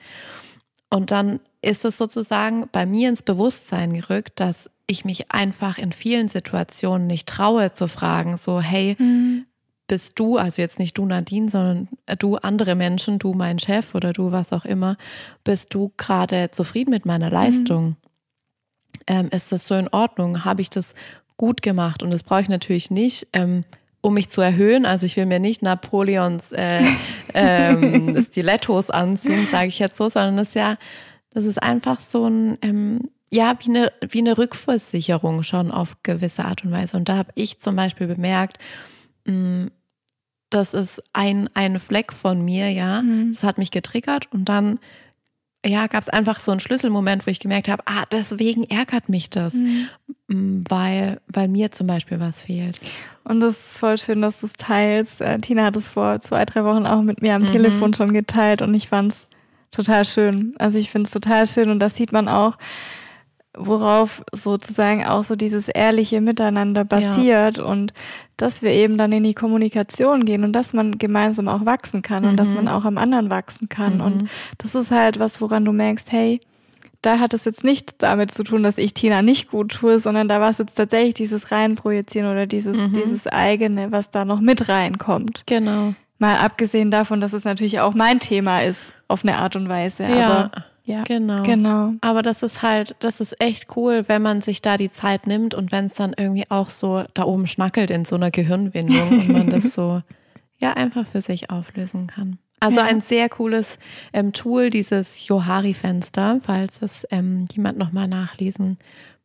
Und dann ist es sozusagen bei mir ins Bewusstsein gerückt, dass ich mich einfach in vielen Situationen nicht traue zu fragen, so, hey, mhm. bist du, also jetzt nicht du Nadine, sondern du andere Menschen, du mein Chef oder du was auch immer, bist du gerade zufrieden mit meiner Leistung? Mhm. Ähm, ist das so in Ordnung? Habe ich das gut gemacht? Und das brauche ich natürlich nicht. Ähm, um mich zu erhöhen. Also ich will mir nicht Napoleons äh, ähm, Stilettos anziehen, sage ich jetzt so, sondern das ist ja, das ist einfach so ein, ähm, ja, wie eine, wie eine Rückversicherung schon auf gewisse Art und Weise. Und da habe ich zum Beispiel bemerkt, mh, mm, das ist ein, ein Fleck von mir, ja. Mhm. Das hat mich getriggert und dann ja, gab es einfach so einen Schlüsselmoment, wo ich gemerkt habe, ah, deswegen ärgert mich das, mhm. Mm, weil, weil mir zum Beispiel was fehlt. Und das ist voll schön, dass du es teilst. Äh, Tina hat es vor zwei, drei Wochen auch mit mir am mhm. Telefon schon geteilt und ich fand es total schön. Also ich finde es total schön und das sieht man auch, worauf sozusagen auch so dieses ehrliche Miteinander basiert ja. und dass wir eben dann in die Kommunikation gehen und dass man gemeinsam auch wachsen kann mhm. und dass man mhm. auch am anderen wachsen kann. Mhm. Und das ist halt was, woran du merkst, hey, da hat es jetzt nicht damit zu tun, dass ich Tina nicht gut tue, sondern da war es jetzt tatsächlich dieses Reinprojizieren oder dieses, mhm. dieses eigene, was da noch mit reinkommt. Genau. Mal abgesehen davon, dass es natürlich auch mein Thema ist, auf eine Art und Weise. Ja. Aber ja, genau. genau. Aber das ist halt, das ist echt cool, wenn man sich da die Zeit nimmt und wenn es dann irgendwie auch so da oben schnackelt in so einer Gehirnwindung und man das so ja einfach für sich auflösen kann. Also ja. ein sehr cooles ähm, Tool, dieses Johari-Fenster, falls es ähm, jemand nochmal nachlesen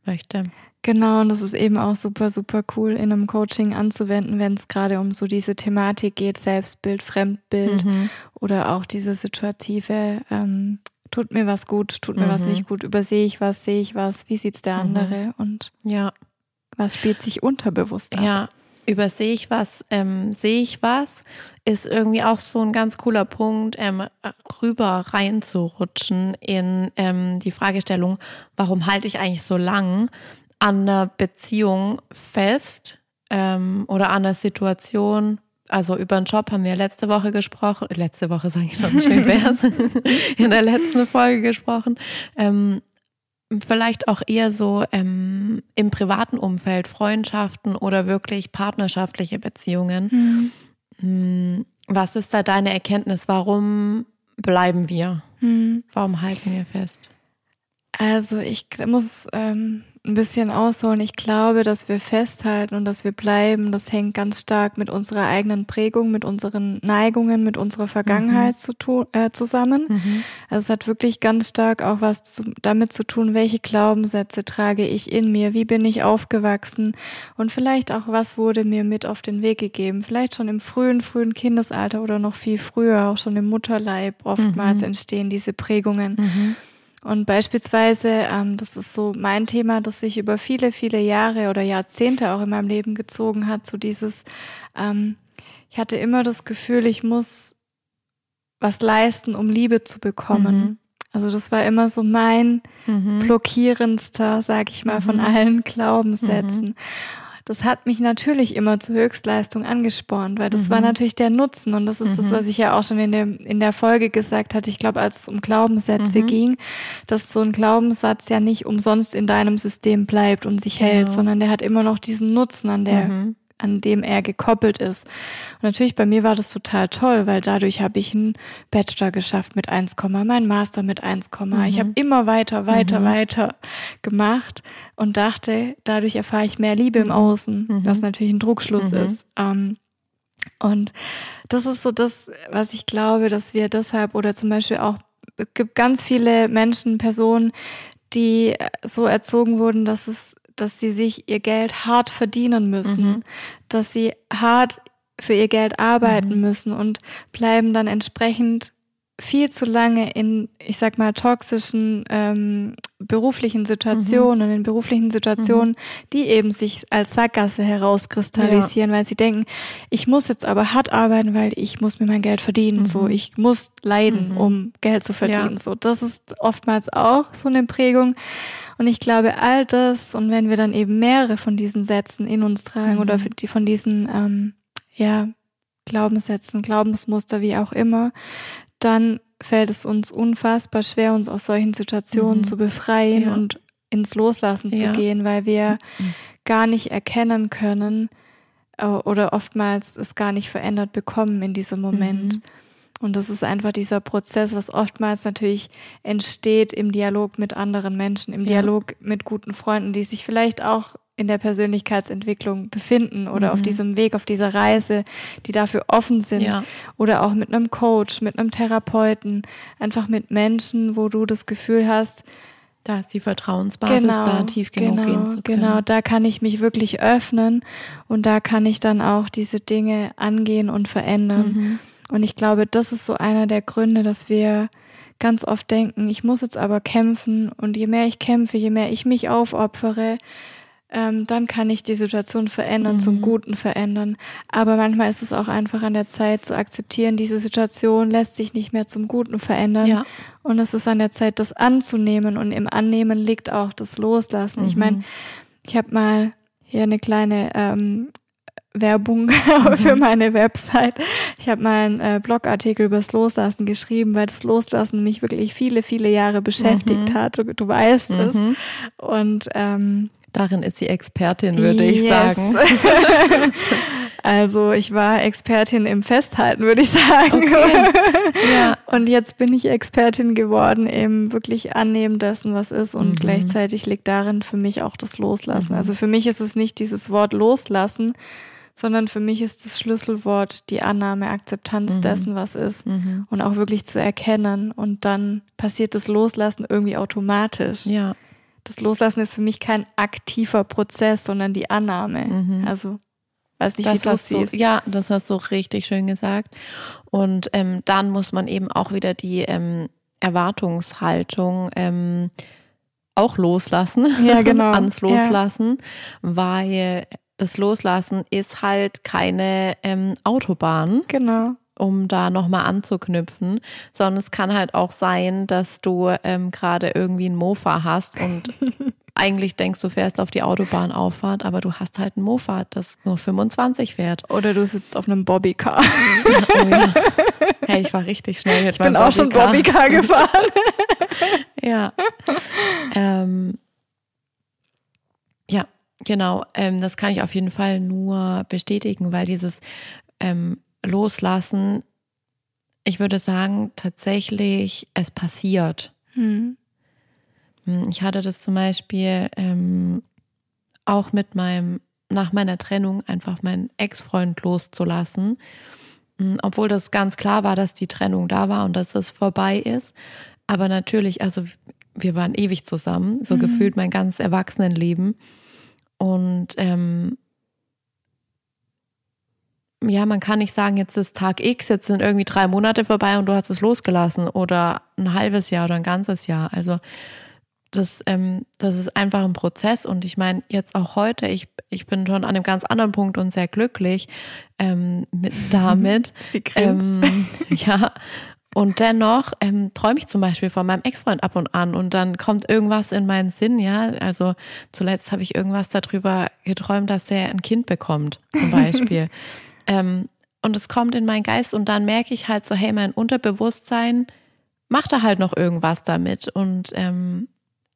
möchte. Genau, und das ist eben auch super, super cool in einem Coaching anzuwenden, wenn es gerade um so diese Thematik geht, Selbstbild, Fremdbild mhm. oder auch diese situative ähm, tut mir was gut, tut mir mhm. was nicht gut, übersehe ich was, sehe ich was, wie sieht es der mhm. andere mhm. und ja. was spielt sich unterbewusst ab. Ja, übersehe ich was, ähm, sehe ich was, ist irgendwie auch so ein ganz cooler Punkt, ähm, rüber reinzurutschen in ähm, die Fragestellung, warum halte ich eigentlich so lang an einer Beziehung fest ähm, oder an einer Situation, also über einen Job haben wir letzte Woche gesprochen, letzte Woche sage ich schon, schön wär's, in der letzten Folge gesprochen. Ähm, vielleicht auch eher so ähm, im privaten Umfeld, Freundschaften oder wirklich partnerschaftliche Beziehungen. Mhm. Was ist da deine Erkenntnis? Warum bleiben wir? Mhm. Warum halten wir fest? Also ich muss ähm, ein bisschen ausholen. Ich glaube, dass wir festhalten und dass wir bleiben, das hängt ganz stark mit unserer eigenen Prägung, mit unseren Neigungen, mit unserer Vergangenheit mhm. zu tun, äh, zusammen. Mhm. Also es hat wirklich ganz stark auch was zu, damit zu tun, welche Glaubenssätze trage ich in mir, wie bin ich aufgewachsen und vielleicht auch, was wurde mir mit auf den Weg gegeben. Vielleicht schon im frühen, frühen Kindesalter oder noch viel früher, auch schon im Mutterleib oftmals mhm. entstehen diese Prägungen. Und beispielsweise, ähm, das ist so mein Thema, das sich über viele, viele Jahre oder Jahrzehnte auch in meinem Leben gezogen hat, so dieses, ähm, ich hatte immer das Gefühl, ich muss was leisten, um Liebe zu bekommen. Mhm. Also das war immer so mein mhm. blockierendster, sag ich mal, mhm. von allen Glaubenssätzen. Mhm das hat mich natürlich immer zur Höchstleistung angespornt, weil das mhm. war natürlich der Nutzen und das ist mhm. das, was ich ja auch schon in, dem, in der Folge gesagt hatte. Ich glaube, als es um Glaubenssätze mhm. ging, dass so ein Glaubenssatz ja nicht umsonst in deinem System bleibt und sich genau. hält, sondern der hat immer noch diesen Nutzen an der mhm an dem er gekoppelt ist. Und natürlich bei mir war das total toll, weil dadurch habe ich einen Bachelor geschafft mit 1, meinen Master mit 1, mhm. ich habe immer weiter, weiter, mhm. weiter gemacht und dachte, dadurch erfahre ich mehr Liebe im. Außen, mhm. was natürlich ein Druckschluss mhm. ist. Ähm, und das ist so das, was ich glaube, dass wir deshalb oder zum Beispiel auch, es gibt ganz viele Menschen, Personen, die so erzogen wurden, dass es dass sie sich ihr Geld hart verdienen müssen, mhm. dass sie hart für ihr Geld arbeiten mhm. müssen und bleiben dann entsprechend viel zu lange in, ich sag mal, toxischen ähm, beruflichen Situationen mhm. in beruflichen Situationen, mhm. die eben sich als Sackgasse herauskristallisieren, ja. weil sie denken, ich muss jetzt aber hart arbeiten, weil ich muss mir mein Geld verdienen, mhm. so ich muss leiden, mhm. um Geld zu verdienen. Ja. So, das ist oftmals auch so eine Prägung. Und ich glaube, all das, und wenn wir dann eben mehrere von diesen Sätzen in uns tragen mhm. oder von diesen, ähm, ja, Glaubenssätzen, Glaubensmuster, wie auch immer, dann fällt es uns unfassbar schwer, uns aus solchen Situationen mhm. zu befreien ja. und ins Loslassen ja. zu gehen, weil wir mhm. gar nicht erkennen können äh, oder oftmals es gar nicht verändert bekommen in diesem Moment. Mhm. Und das ist einfach dieser Prozess, was oftmals natürlich entsteht im Dialog mit anderen Menschen, im ja. Dialog mit guten Freunden, die sich vielleicht auch in der Persönlichkeitsentwicklung befinden oder mhm. auf diesem Weg, auf dieser Reise, die dafür offen sind ja. oder auch mit einem Coach, mit einem Therapeuten, einfach mit Menschen, wo du das Gefühl hast, da ist die Vertrauensbasis genau, da, tief genug genau, gehen zu können. Genau, da kann ich mich wirklich öffnen und da kann ich dann auch diese Dinge angehen und verändern. Mhm. Und ich glaube, das ist so einer der Gründe, dass wir ganz oft denken, ich muss jetzt aber kämpfen und je mehr ich kämpfe, je mehr ich mich aufopfere, ähm, dann kann ich die Situation verändern, mhm. zum Guten verändern. Aber manchmal ist es auch einfach an der Zeit zu akzeptieren, diese Situation lässt sich nicht mehr zum Guten verändern. Ja. Und es ist an der Zeit, das anzunehmen. Und im Annehmen liegt auch das Loslassen. Mhm. Ich meine, ich habe mal hier eine kleine ähm, Werbung mhm. für meine Website. Ich habe mal einen äh, Blogartikel über das Loslassen geschrieben, weil das Loslassen mich wirklich viele, viele Jahre beschäftigt mhm. hat. Du, du weißt es. Mhm. Und ähm, Darin ist sie Expertin, würde yes. ich sagen. also ich war Expertin im Festhalten, würde ich sagen. Okay. Ja. Und jetzt bin ich Expertin geworden im wirklich Annehmen dessen, was ist. Und mhm. gleichzeitig liegt darin für mich auch das Loslassen. Mhm. Also für mich ist es nicht dieses Wort Loslassen, sondern für mich ist das Schlüsselwort die Annahme, Akzeptanz mhm. dessen, was ist. Mhm. Und auch wirklich zu erkennen. Und dann passiert das Loslassen irgendwie automatisch. Ja das Loslassen ist für mich kein aktiver Prozess, sondern die Annahme. Mhm. Also weiß nicht, das wie du siehst. Du, ja, das hast du richtig schön gesagt. Und ähm, dann muss man eben auch wieder die ähm, Erwartungshaltung ähm, auch loslassen, ja, genau. ans Loslassen, ja. weil das Loslassen ist halt keine ähm, Autobahn. Genau um da nochmal anzuknüpfen, sondern es kann halt auch sein, dass du ähm, gerade irgendwie ein Mofa hast und eigentlich denkst, du fährst auf die Autobahnauffahrt, aber du hast halt ein Mofa, das nur 25 fährt. Oder du sitzt auf einem Bobbycar. oh ja. Hey, ich war richtig schnell mit ich meinem Bobbycar. Ich bin auch schon Bobbycar gefahren. ja. Ähm, ja, genau. Ähm, das kann ich auf jeden Fall nur bestätigen, weil dieses ähm, Loslassen, ich würde sagen, tatsächlich, es passiert. Hm. hm. Ich hatte das zum Beispiel ähm, auch mit meinem, nach meiner Trennung einfach meinen Ex-Freund loszulassen. Hm, obwohl das ganz klar war, dass die Trennung da war und dass es vorbei ist. Aber natürlich, also wir waren ewig zusammen, so mhm. gefühlt mein ganzes Erwachsenenleben. Und ähm, ja, man kann nicht sagen, jetzt ist Tag X, jetzt sind irgendwie drei Monate vorbei und du hast es losgelassen oder ein halbes Jahr oder ein ganzes Jahr. Also das, ähm, das ist einfach ein Prozess und ich meine, jetzt auch heute, ich, ich bin schon an einem ganz anderen Punkt und sehr glücklich ähm, mit, damit. Sie ähm, Ja. Und dennoch ähm, träume ich zum Beispiel von meinem Ex-Freund ab und an und dann kommt irgendwas in meinen Sinn, ja. Also zuletzt habe ich irgendwas darüber geträumt, dass er ein Kind bekommt, zum Beispiel. Ähm, und es kommt in meinen Geist und dann merke ich halt so, hey, mein Unterbewusstsein macht da halt noch irgendwas damit. Und ähm,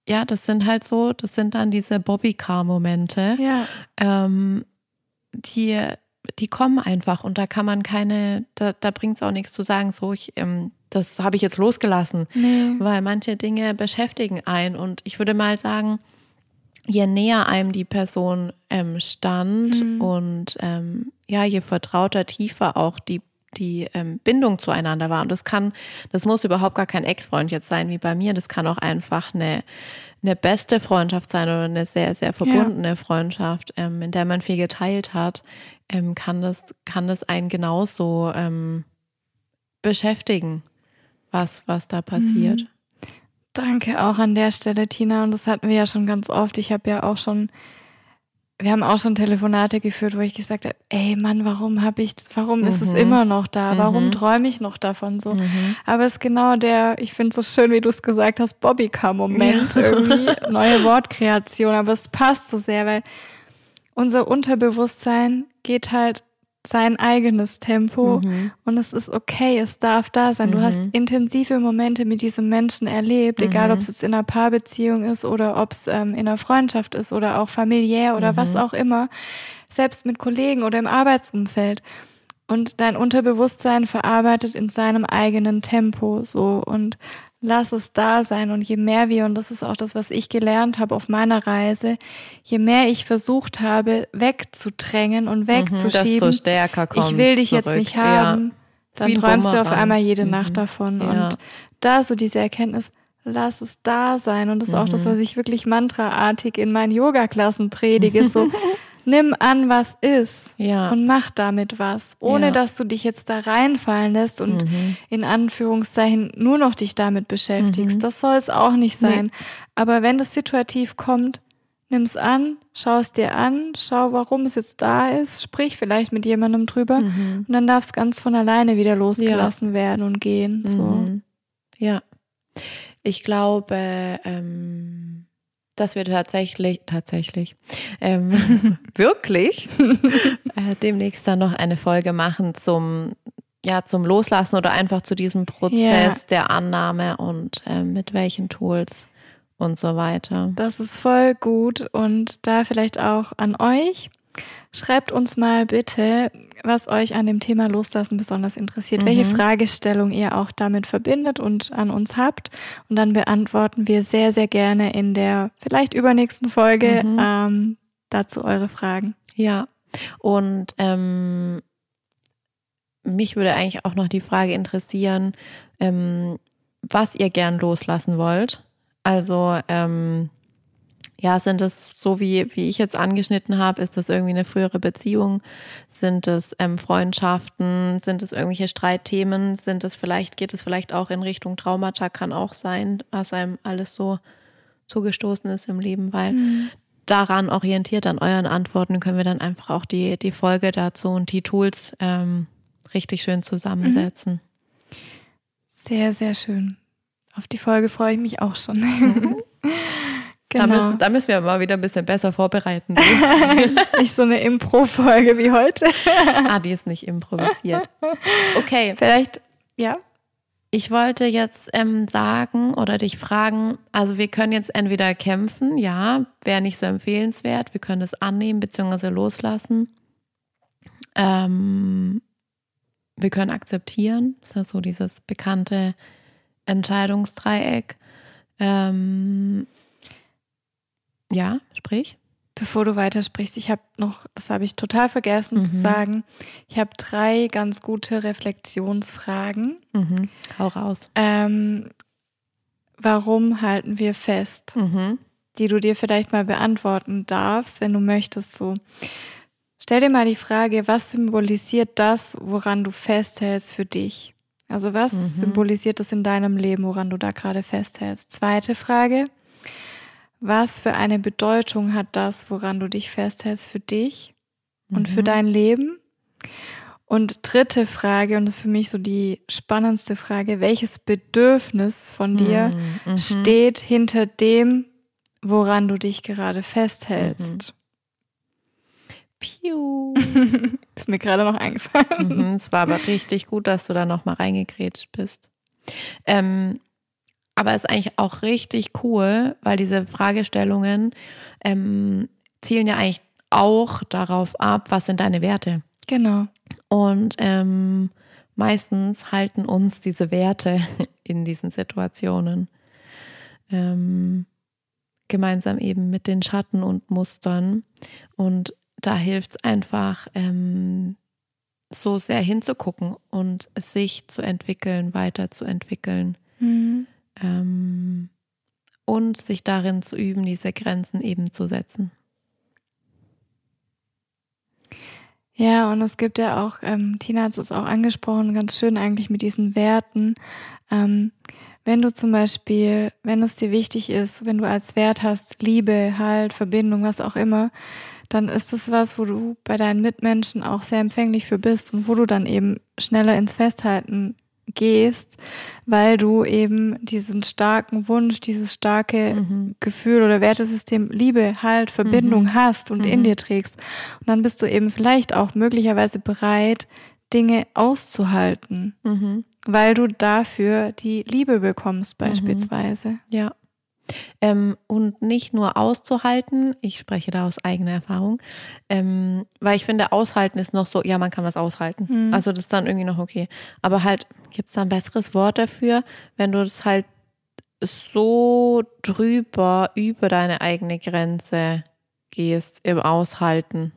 ja, das sind halt so, das sind dann diese Bobbycar-Momente, ja. ähm, die, die kommen einfach und da kann man keine, da, da bringt es auch nichts zu sagen, so ich, ähm, das habe ich jetzt losgelassen, nee. weil manche Dinge beschäftigen ein und ich würde mal sagen, je näher einem die Person ähm, stand mhm. und ähm, ja, je vertrauter, tiefer auch die die ähm, Bindung zueinander war. Und das kann, das muss überhaupt gar kein Ex-Freund jetzt sein wie bei mir. Das kann auch einfach eine, eine beste Freundschaft sein oder eine sehr, sehr verbundene ja. Freundschaft, ähm, in der man viel geteilt hat. Ähm, kann das, kann das einen genauso ähm, beschäftigen, was, was da passiert. Mhm. Danke auch an der Stelle, Tina. Und das hatten wir ja schon ganz oft. Ich habe ja auch schon wir haben auch schon Telefonate geführt, wo ich gesagt habe, ey Mann, warum habe ich, warum mhm. ist es mhm. immer noch da? Warum mhm. träume ich noch davon so? Mhm. Aber es ist genau der, ich finde es so schön, wie du es gesagt hast, Bobbycar-Moment ja. irgendwie, neue Wortkreation, aber es passt so sehr, weil unser Unterbewusstsein geht halt sein eigenes Tempo mhm. und es ist okay, es darf da sein. Du hast intensive Momente mit diesem Menschen erlebt, egal ob es jetzt in einer Paarbeziehung ist oder ob es ähm, in einer Freundschaft ist oder auch familiär oder was auch immer, selbst mit Kollegen oder im Arbeitsumfeld. Und dein Unterbewusstsein verarbeitet in seinem eigenen Tempo so und lass es da sein. Und je mehr wir, und das ist auch das, was ich gelernt habe auf meiner Reise, je mehr ich versucht habe, wegzudrängen und wegzuschieben, mhm, so stärker kommt ich will dich zurück. jetzt nicht haben, ja. dann träumst du auf einmal jede mhm. Nacht davon. Ja. Und da so diese Erkenntnis, lass es da sein. Und das ist mhm. auch das, mhm. was ich wirklich mantraartig in meinen Yoga-Klassen predige. So, nimm an, was ist ja. und mach damit was, ohne ja. dass du dich jetzt da reinfallen lässt und mhm. in Anführungszeichen nur noch dich damit beschäftigst. Mhm. Das soll es auch nicht sein. Nee. Aber wenn das situativ kommt, nimm es an, schau es dir an, schau, warum es jetzt da ist, sprich vielleicht mit jemandem drüber mhm. und dann darf es ganz von alleine wieder losgelassen ja. werden und gehen. So. Mhm. Ja. Ich glaube, ähm dass wir tatsächlich, tatsächlich, ähm, wirklich äh, demnächst dann noch eine Folge machen zum, ja, zum Loslassen oder einfach zu diesem Prozess yeah. der Annahme und äh, mit welchen Tools und so weiter. Das ist voll gut und da vielleicht auch an euch. Schreibt uns mal bitte, was euch an dem Thema Loslassen besonders interessiert, mhm. welche Fragestellung ihr auch damit verbindet und an uns habt. Und dann beantworten wir sehr, sehr gerne in der vielleicht übernächsten Folge mhm. ähm, dazu eure Fragen. Ja, und ähm, mich würde eigentlich auch noch die Frage interessieren, ähm, was ihr gern loslassen wollt. Also, ähm, ja, sind es so wie, wie ich jetzt angeschnitten habe, ist das irgendwie eine frühere Beziehung? Sind es ähm, Freundschaften? Sind es irgendwelche Streitthemen? Sind es vielleicht, geht es vielleicht auch in Richtung Traumata, kann auch sein, was einem alles so zugestoßen ist im Leben, weil mhm. daran orientiert an euren Antworten können wir dann einfach auch die, die Folge dazu und die Tools ähm, richtig schön zusammensetzen. Mhm. Sehr, sehr schön. Auf die Folge freue ich mich auch schon. Mhm. Genau. Da, müssen, da müssen wir mal wieder ein bisschen besser vorbereiten. nicht so eine Impro-Folge wie heute. ah, die ist nicht improvisiert. Okay. Vielleicht, ja. Ich wollte jetzt ähm, sagen oder dich fragen, also wir können jetzt entweder kämpfen, ja, wäre nicht so empfehlenswert, wir können es annehmen bzw. loslassen. Ähm, wir können akzeptieren, das ist ja so dieses bekannte Entscheidungsdreieck. Ähm, ja, sprich. Bevor du weitersprichst, ich habe noch, das habe ich total vergessen mhm. zu sagen, ich habe drei ganz gute Reflexionsfragen. Mhm. Hau raus. Ähm, warum halten wir fest? Mhm. Die du dir vielleicht mal beantworten darfst, wenn du möchtest. So, stell dir mal die Frage, was symbolisiert das, woran du festhältst für dich? Also was mhm. symbolisiert das in deinem Leben, woran du da gerade festhältst? Zweite Frage, was für eine Bedeutung hat das, woran du dich festhältst für dich mhm. und für mhm. dein Leben? Und dritte Frage, und das ist für mich so die spannendste Frage, welches Bedürfnis von dir mhm. mhm. steht hinter dem, woran du dich gerade festhältst? Mhm. Piu. ist mir gerade noch eingefallen. Mhm, es war aber richtig gut, dass du da nochmal reingekrätscht bist. Ähm, aber ist eigentlich auch richtig cool, weil diese Fragestellungen ähm, zielen ja eigentlich auch darauf ab, was sind deine Werte. Genau. Und ähm, meistens halten uns diese Werte in diesen Situationen ähm, gemeinsam eben mit den Schatten und Mustern. Und da hilft es einfach, ähm, so sehr hinzugucken und sich zu entwickeln, weiterzuentwickeln. Mhm ähm, und sich darin zu üben, diese Grenzen eben zu setzen. Ja, und es gibt ja auch, ähm, Tina hat es auch angesprochen, ganz schön eigentlich mit diesen Werten. Ähm, wenn du zum Beispiel, wenn es dir wichtig ist, wenn du als Wert hast, Liebe, Halt, Verbindung, was auch immer, dann ist es was, wo du bei deinen Mitmenschen auch sehr empfänglich für bist und wo du dann eben schneller ins Festhalten gehst, weil du eben diesen starken Wunsch, dieses starke mhm. Gefühl oder Wertesystem Liebe, Halt, Verbindung mhm. hast und mhm. in dir trägst. Und dann bist du eben vielleicht auch möglicherweise bereit, Dinge auszuhalten, mhm. weil du dafür die Liebe bekommst mhm. beispielsweise. Ja. Ähm, und nicht nur auszuhalten, ich spreche da aus eigener Erfahrung, ähm, weil ich finde, aushalten ist noch so, ja, man kann was aushalten. Mhm. Also das ist dann irgendwie noch okay. Aber halt, gibt es da ein besseres Wort dafür, wenn du das halt so drüber, über deine eigene Grenze gehst im Aushalten.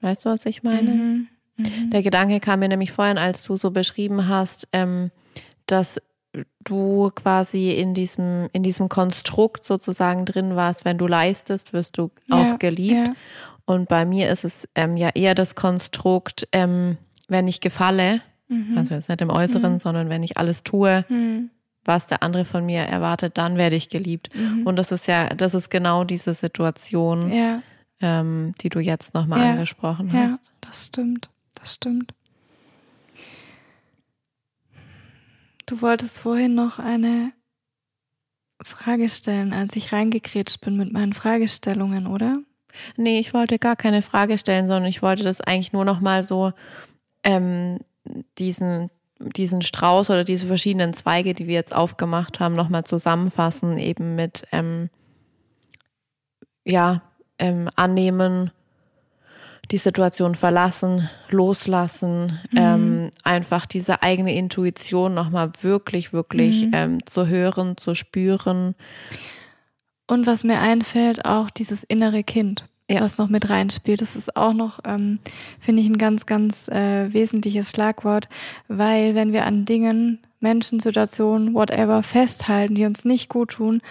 Weißt du, was ich meine? Mhm. Mhm. Der Gedanke kam mir nämlich vorhin, als du so beschrieben hast, ähm, dass du quasi in diesem, in diesem Konstrukt sozusagen drin warst, wenn du leistest, wirst du auch geliebt. Ja. Und bei mir ist es ähm, ja eher das Konstrukt, ähm, wenn ich gefalle, mhm. also jetzt nicht im Äußeren, mhm. sondern wenn ich alles tue, mhm. was der andere von mir erwartet, dann werde ich geliebt. Mhm. Und das ist ja, das ist genau diese Situation, ja. ähm, die du jetzt nochmal ja. angesprochen hast. Ja, das stimmt. Das stimmt. Du wolltest vorhin noch eine Frage stellen, als ich reingekretscht bin mit meinen Fragestellungen, oder? Nee, ich wollte gar keine Frage stellen, sondern ich wollte das eigentlich nur noch mal so ähm, diesen diesen Strauß oder diese verschiedenen Zweige, die wir jetzt aufgemacht haben, nochmal zusammenfassen, eben mit ähm, ja, ähm, annehmen, die Situation verlassen, loslassen, mhm. ähm, einfach diese eigene Intuition nochmal wirklich, wirklich mhm. ähm, zu hören, zu spüren. Und was mir einfällt, auch dieses innere Kind, ja. was noch mit reinspielt. Das ist auch noch, ähm, finde ich, ein ganz, ganz äh, wesentliches Schlagwort, weil wenn wir an Dingen, Menschen, Situationen, whatever festhalten, die uns nicht gut tun,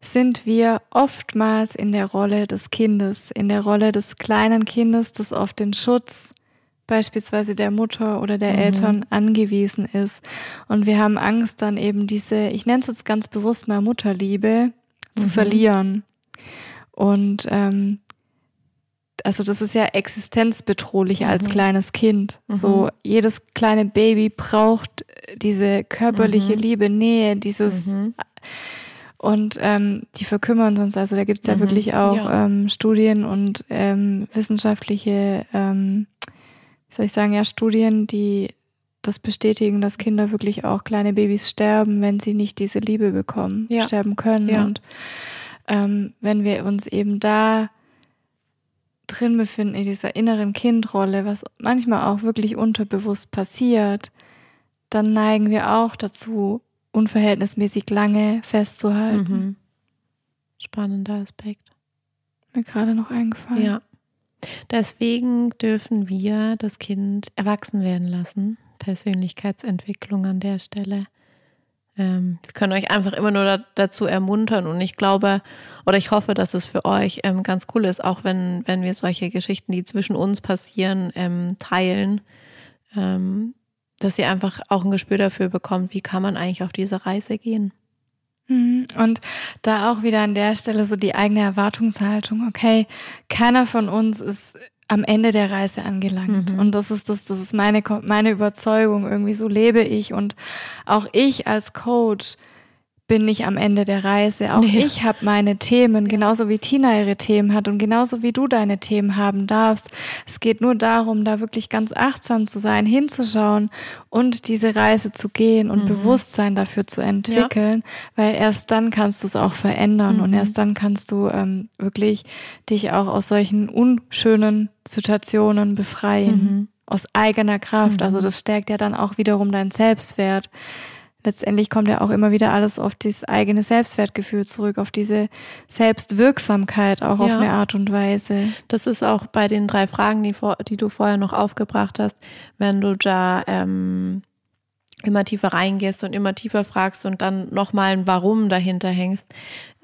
sind wir oftmals in der Rolle des Kindes, in der Rolle des kleinen Kindes, das auf den Schutz beispielsweise der Mutter oder der mhm. Eltern angewiesen ist. Und wir haben Angst, dann eben diese, ich nenne es jetzt ganz bewusst mal Mutterliebe, zu mhm. verlieren. Und ähm, also das ist ja existenzbedrohlich mhm. als kleines Kind. Mhm. So jedes kleine Baby braucht diese körperliche mhm. Liebe, Nähe, dieses mhm. Und ähm, die verkümmern sonst. Also da gibt es ja mhm. wirklich auch ja. Ähm, Studien und ähm, wissenschaftliche, ähm, wie soll ich sagen, ja, Studien, die das bestätigen, dass Kinder wirklich auch kleine Babys sterben, wenn sie nicht diese Liebe bekommen, ja. sterben können. Ja. Und ähm, wenn wir uns eben da drin befinden, in dieser inneren Kindrolle, was manchmal auch wirklich unterbewusst passiert, dann neigen wir auch dazu, unverhältnismäßig lange festzuhalten. Mhm. Spannender Aspekt. Mir gerade noch eingefallen. Ja. Deswegen dürfen wir das Kind erwachsen werden lassen. Persönlichkeitsentwicklung an der Stelle. Ähm, wir können euch einfach immer nur da, dazu ermuntern und ich glaube oder ich hoffe, dass es für euch ähm, ganz cool ist, auch wenn, wenn wir solche Geschichten, die zwischen uns passieren, ähm, teilen, dass ihr einfach auch ein Gespür dafür bekommt, wie kann man eigentlich auf diese Reise gehen. Mhm. Und da auch wieder an der Stelle so die eigene Erwartungshaltung. Okay, keiner von uns ist am Ende der Reise angelangt. Mhm. Und das ist das, das ist meine, meine Überzeugung. Irgendwie so lebe ich. Und auch ich als Coach bin nicht am Ende der Reise. Auch nee. ich habe meine Themen, genauso wie Tina ihre Themen hat und genauso wie du deine Themen haben darfst. Es geht nur darum, da wirklich ganz achtsam zu sein, hinzuschauen und diese Reise zu gehen und mhm. Bewusstsein dafür zu entwickeln, ja. weil erst dann kannst du es auch verändern mhm. und erst dann kannst du ähm, wirklich dich auch aus solchen unschönen Situationen befreien. Mhm. Aus eigener Kraft. Also mhm. das stärkt ja dann auch wiederum dein Selbstwert letztendlich kommt ja auch immer wieder alles auf das eigene Selbstwertgefühl zurück, auf diese Selbstwirksamkeit auch ja. auf eine Art und Weise. Das ist auch bei den drei Fragen, die, vor, die du vorher noch aufgebracht hast, wenn du da ähm, immer tiefer reingehst und immer tiefer fragst und dann nochmal ein Warum dahinter hängst,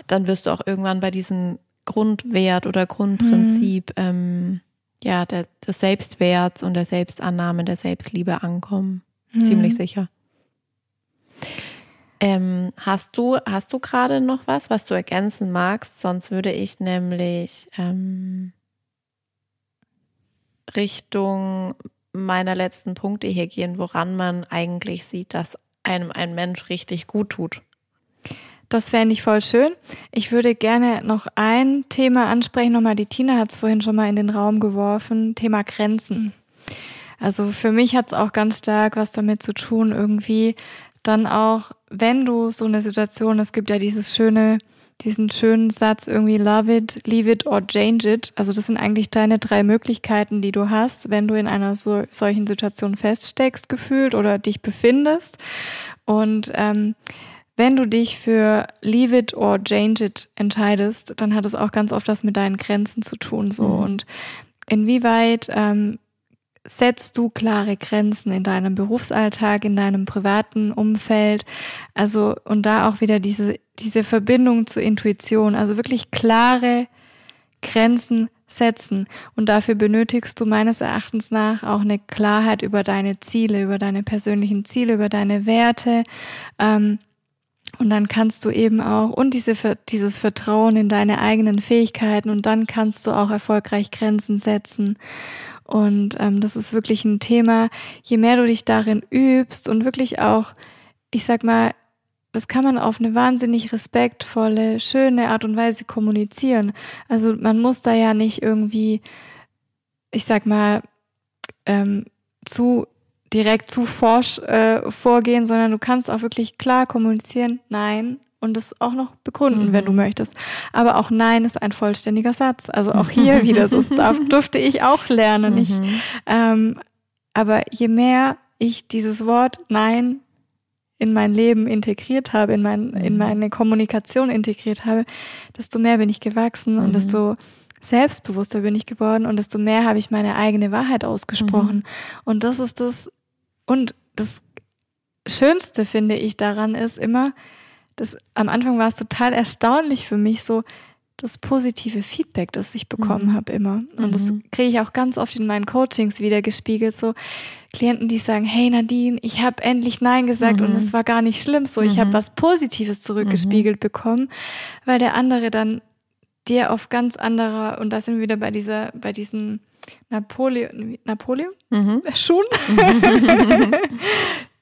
dann wirst du auch irgendwann bei diesem Grundwert oder Grundprinzip mhm. ähm, ja, der, des Selbstwerts und der Selbstannahme, der Selbstliebe ankommen. Mhm. Ziemlich sicher. Ähm, hast du, hast du gerade noch was, was du ergänzen magst? Sonst würde ich nämlich ähm, Richtung meiner letzten Punkte hier gehen, woran man eigentlich sieht, dass einem ein Mensch richtig gut tut. Das fände ich voll schön. Ich würde gerne noch ein Thema ansprechen. Nochmal, die Tina hat es vorhin schon mal in den Raum geworfen. Thema Grenzen. Also für mich hat es auch ganz stark was damit zu tun, irgendwie dann auch, wenn du so eine Situation, es gibt ja dieses schöne, diesen schönen Satz irgendwie love it, leave it or change it. Also das sind eigentlich deine drei Möglichkeiten, die du hast, wenn du in einer so, solchen Situation feststeckst, gefühlt oder dich befindest. Und ähm, wenn du dich für leave it or change it entscheidest, dann hat es auch ganz oft was mit deinen Grenzen zu tun. So mhm. und inwieweit ähm, setzt du klare Grenzen in deinem Berufsalltag, in deinem privaten Umfeld? Also, und da auch wieder diese, diese Verbindung zur Intuition, also wirklich klare Grenzen setzen. Und dafür benötigst du meines Erachtens nach auch eine Klarheit über deine Ziele, über deine persönlichen Ziele, über deine Werte. Ähm, und dann kannst du eben auch, und diese, dieses Vertrauen in deine eigenen Fähigkeiten, und dann kannst du auch erfolgreich Grenzen setzen. Und ähm, das ist wirklich ein Thema, je mehr du dich darin übst und wirklich auch, ich sag mal, das kann man auf eine wahnsinnig respektvolle, schöne Art und Weise kommunizieren. Also man muss da ja nicht irgendwie, ich sag mal, ähm, zu direkt zu forsch äh, vorgehen, sondern du kannst auch wirklich klar kommunizieren, nein, und es auch noch begründen, mhm. wenn du mhm. möchtest. Aber auch Nein ist ein vollständiger Satz. Also auch hier wieder, so darf, durfte ich auch lernen. Mhm. Ich, ähm, aber je mehr ich dieses Wort Nein in mein Leben integriert habe, in, mein, in mhm. meine Kommunikation integriert habe, desto mehr bin ich gewachsen und mhm. desto selbstbewusster bin ich geworden und desto mehr habe ich meine eigene Wahrheit ausgesprochen. Mhm. Und das ist das, und das Schönste finde ich daran ist immer, das, am Anfang war es total erstaunlich für mich, so das positive Feedback, das ich bekommen mhm. habe immer. Und mhm. das kriege ich auch ganz oft in meinen Coachings wieder gespiegelt. So Klienten, die sagen, hey Nadine, ich habe endlich Nein gesagt mhm. und es war gar nicht schlimm. So, ich habe mhm. was Positives zurückgespiegelt mhm. bekommen, weil der andere dann dir auf ganz anderer, und da sind wir wieder bei dieser, bei diesen Napoleon, Napoleon? Mhm. Schon?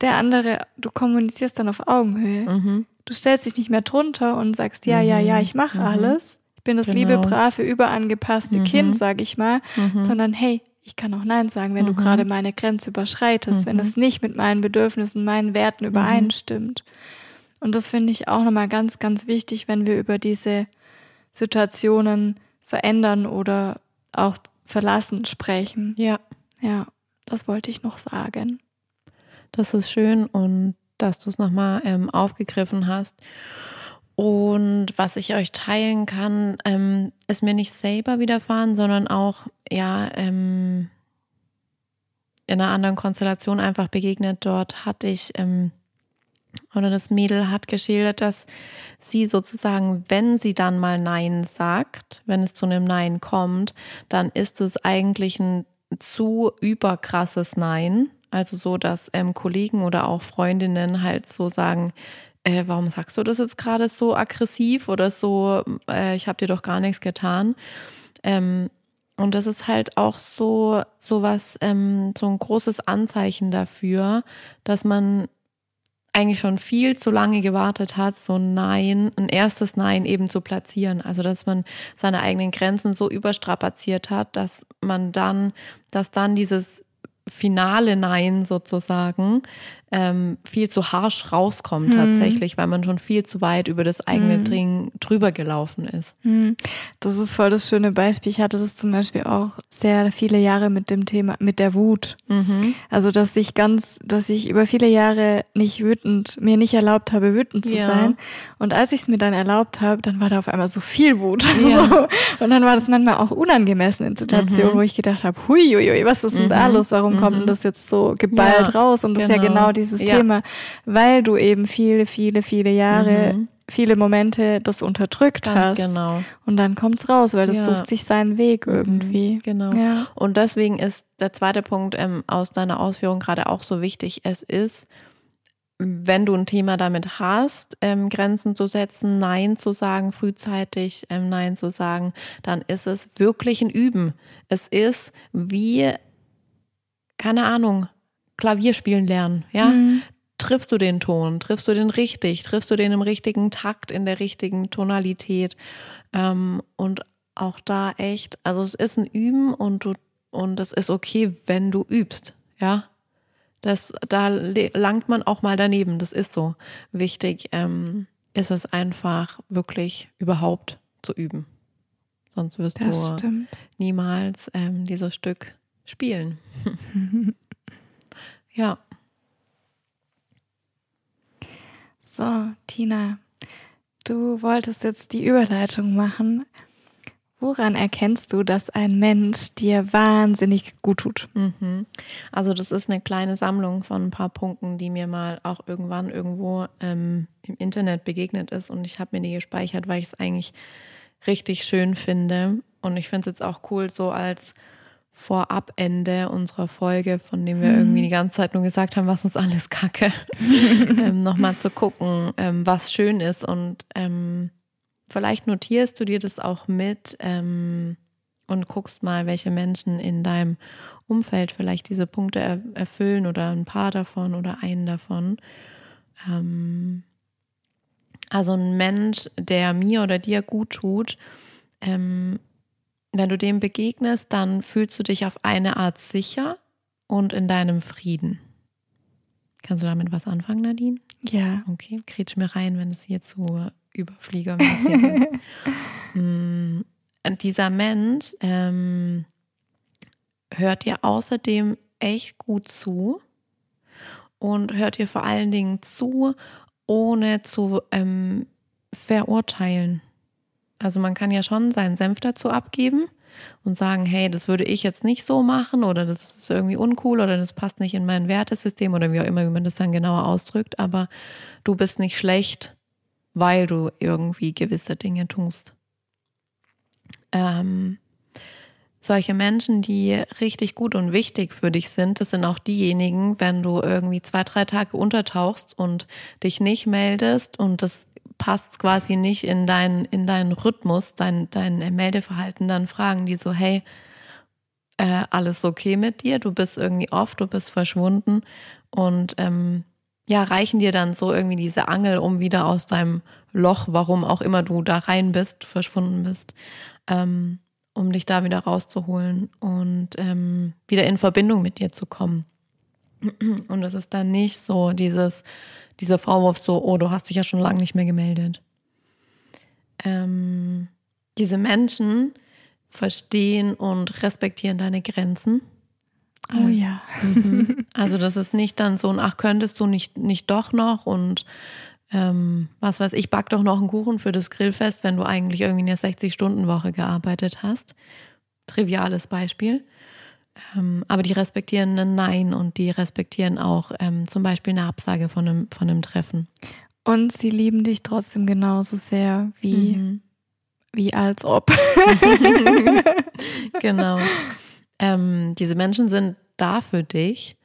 der andere, du kommunizierst dann auf Augenhöhe. Mhm. Du stellst dich nicht mehr drunter und sagst, ja, ja, ja, ich mache mhm. alles. Ich bin das genau. liebe, brave, überangepasste mhm. Kind, sag ich mal. Mhm. Sondern hey, ich kann auch Nein sagen, wenn du mhm. gerade meine Grenze überschreitest, wenn es nicht mit meinen Bedürfnissen, meinen Werten übereinstimmt. Und das finde ich auch nochmal ganz, ganz wichtig, wenn wir über diese Situationen verändern oder auch verlassen sprechen. Ja. Ja, das wollte ich noch sagen. Das ist schön und dass du es nochmal ähm, aufgegriffen hast. Und was ich euch teilen kann, ähm, ist mir nicht selber widerfahren, sondern auch, ja, ähm, in einer anderen Konstellation einfach begegnet. Dort hatte ich, ähm, oder das Mädel hat geschildert, dass sie sozusagen, wenn sie dann mal Nein sagt, wenn es zu einem Nein kommt, dann ist es eigentlich ein zu überkrasses Nein also so, dass ähm, Kollegen oder auch Freundinnen halt so sagen, äh, warum sagst du das jetzt gerade so aggressiv oder so, äh, ich habe dir doch gar nichts getan. Ähm, und das ist halt auch so, so was, ähm, so ein großes Anzeichen dafür, dass man eigentlich schon viel zu lange gewartet hat, so ein Nein, ein erstes Nein eben zu platzieren. Also, dass man seine eigenen Grenzen so überstrapaziert hat, dass man dann, dass dann dieses finale Nein sozusagen ähm, viel zu harsch rauskommt hm. tatsächlich, weil man schon viel zu weit über das eigene hm. Ding drüber gelaufen ist. Hm. Das ist voll das schöne Beispiel. Ich hatte das zum Beispiel auch sehr viele Jahre mit dem Thema, mit der Wut. Mhm. Also, dass ich ganz, dass ich über viele Jahre nicht wütend, mir nicht erlaubt habe, wütend zu ja. sein. Und als ich es mir dann erlaubt habe, dann war da auf einmal so viel Wut. Ja. Und dann war das manchmal auch unangemessen in Situationen, mhm. wo ich gedacht habe, hui, hui, hui, was ist denn da mhm. los? Warum kommt denn mhm. das jetzt so geballt ja, raus? Und das genau. ist ja genau, genau dieses ja. Thema, weil du eben viele, viele, viele Jahre, mhm. viele Momente das unterdrückt Ganz hast. Genau. Und dann kommt's raus, weil das ja. sucht sich seinen Weg mhm. irgendwie. Genau. Ja. Und deswegen ist der zweite Punkt ähm, aus deiner Ausführung gerade auch so wichtig. Es ist wenn du ein Thema damit hast, ähm, Grenzen zu setzen, Nein zu sagen, frühzeitig ähm, Nein zu sagen, dann ist es wirklich ein Üben. Es ist wie, keine Ahnung, Klavier spielen lernen, ja? Mhm. Triffst du den Ton, triffst du den richtig, triffst du den im richtigen Takt, in der richtigen Tonalität ähm, und auch da echt, also es ist ein Üben und du, und es ist okay, wenn du übst, ja? Das, da langt man auch mal daneben. Das ist so wichtig. Ähm, ist es einfach wirklich überhaupt zu üben. Sonst wirst das du stimmt. niemals ähm, dieses Stück spielen. ja. So, Tina, du wolltest jetzt die Überleitung machen Woran erkennst du, dass ein Mensch dir wahnsinnig gut tut? Mhm. Also das ist eine kleine Sammlung von ein paar Punkten, die mir mal auch irgendwann irgendwo ähm, im Internet begegnet ist und ich habe mir die gespeichert, weil ich es eigentlich richtig schön finde und ich finde es jetzt auch cool, so als Vorabende unserer Folge, von dem wir mhm. irgendwie die ganze Zeit nur gesagt haben, was uns alles kacke, ähm, nochmal zu gucken, ähm, was schön ist und ähm, vielleicht notierst du dir das auch mit ähm, und guckst mal, welche Menschen in deinem Umfeld vielleicht diese Punkte er erfüllen oder ein paar davon oder einen davon. Ähm, also ein Mensch, der mir oder dir gut tut, ähm, wenn du dem begegnest, dann fühlst du dich auf eine Art sicher und in deinem Frieden. Kannst du damit was anfangen, Nadine? Ja. Okay, kretsch mir rein, wenn es hier zu überfliegermäßig ist. mm, dieser Mensch ähm, hört dir außerdem echt gut zu und hört dir vor allen Dingen zu, ohne zu ähm, verurteilen. Also man kann ja schon seinen Senf dazu abgeben und sagen, hey, das würde ich jetzt nicht so machen oder das ist irgendwie uncool oder das passt nicht in mein Wertesystem oder wie auch immer, wie man das dann genauer ausdrückt, aber du bist nicht schlecht weil du irgendwie gewisse Dinge tust. Ähm, solche Menschen, die richtig gut und wichtig für dich sind, das sind auch diejenigen, wenn du irgendwie zwei, drei Tage untertauchst und dich nicht meldest und das passt quasi nicht in deinen, in deinen Rhythmus, dein, dein Meldeverhalten, dann fragen die so, hey, äh, alles okay mit dir? Du bist irgendwie off, du bist verschwunden und ähm, ja, reichen dir dann so irgendwie diese Angel, um wieder aus deinem Loch, warum auch immer du da rein bist, verschwunden bist, ähm, um dich da wieder rauszuholen und ähm, wieder in Verbindung mit dir zu kommen. Und es ist dann nicht so dieses, dieser Vorwurf so, oh, du hast dich ja schon lange nicht mehr gemeldet. Ähm, diese Menschen verstehen und respektieren deine Grenzen Oh ja. Mhm. Also das ist nicht dann so ein, ach, könntest du nicht, nicht doch noch und ähm, was weiß ich, back doch noch einen Kuchen für das Grillfest, wenn du eigentlich irgendwie eine 60-Stunden-Woche gearbeitet hast. Triviales Beispiel. Ähm, aber die respektieren ein Nein und die respektieren auch ähm, zum Beispiel eine Absage von einem, von einem Treffen. Und sie lieben dich trotzdem genauso sehr wie, mhm. wie als ob. genau. Ähm, diese Menschen sind da für dich.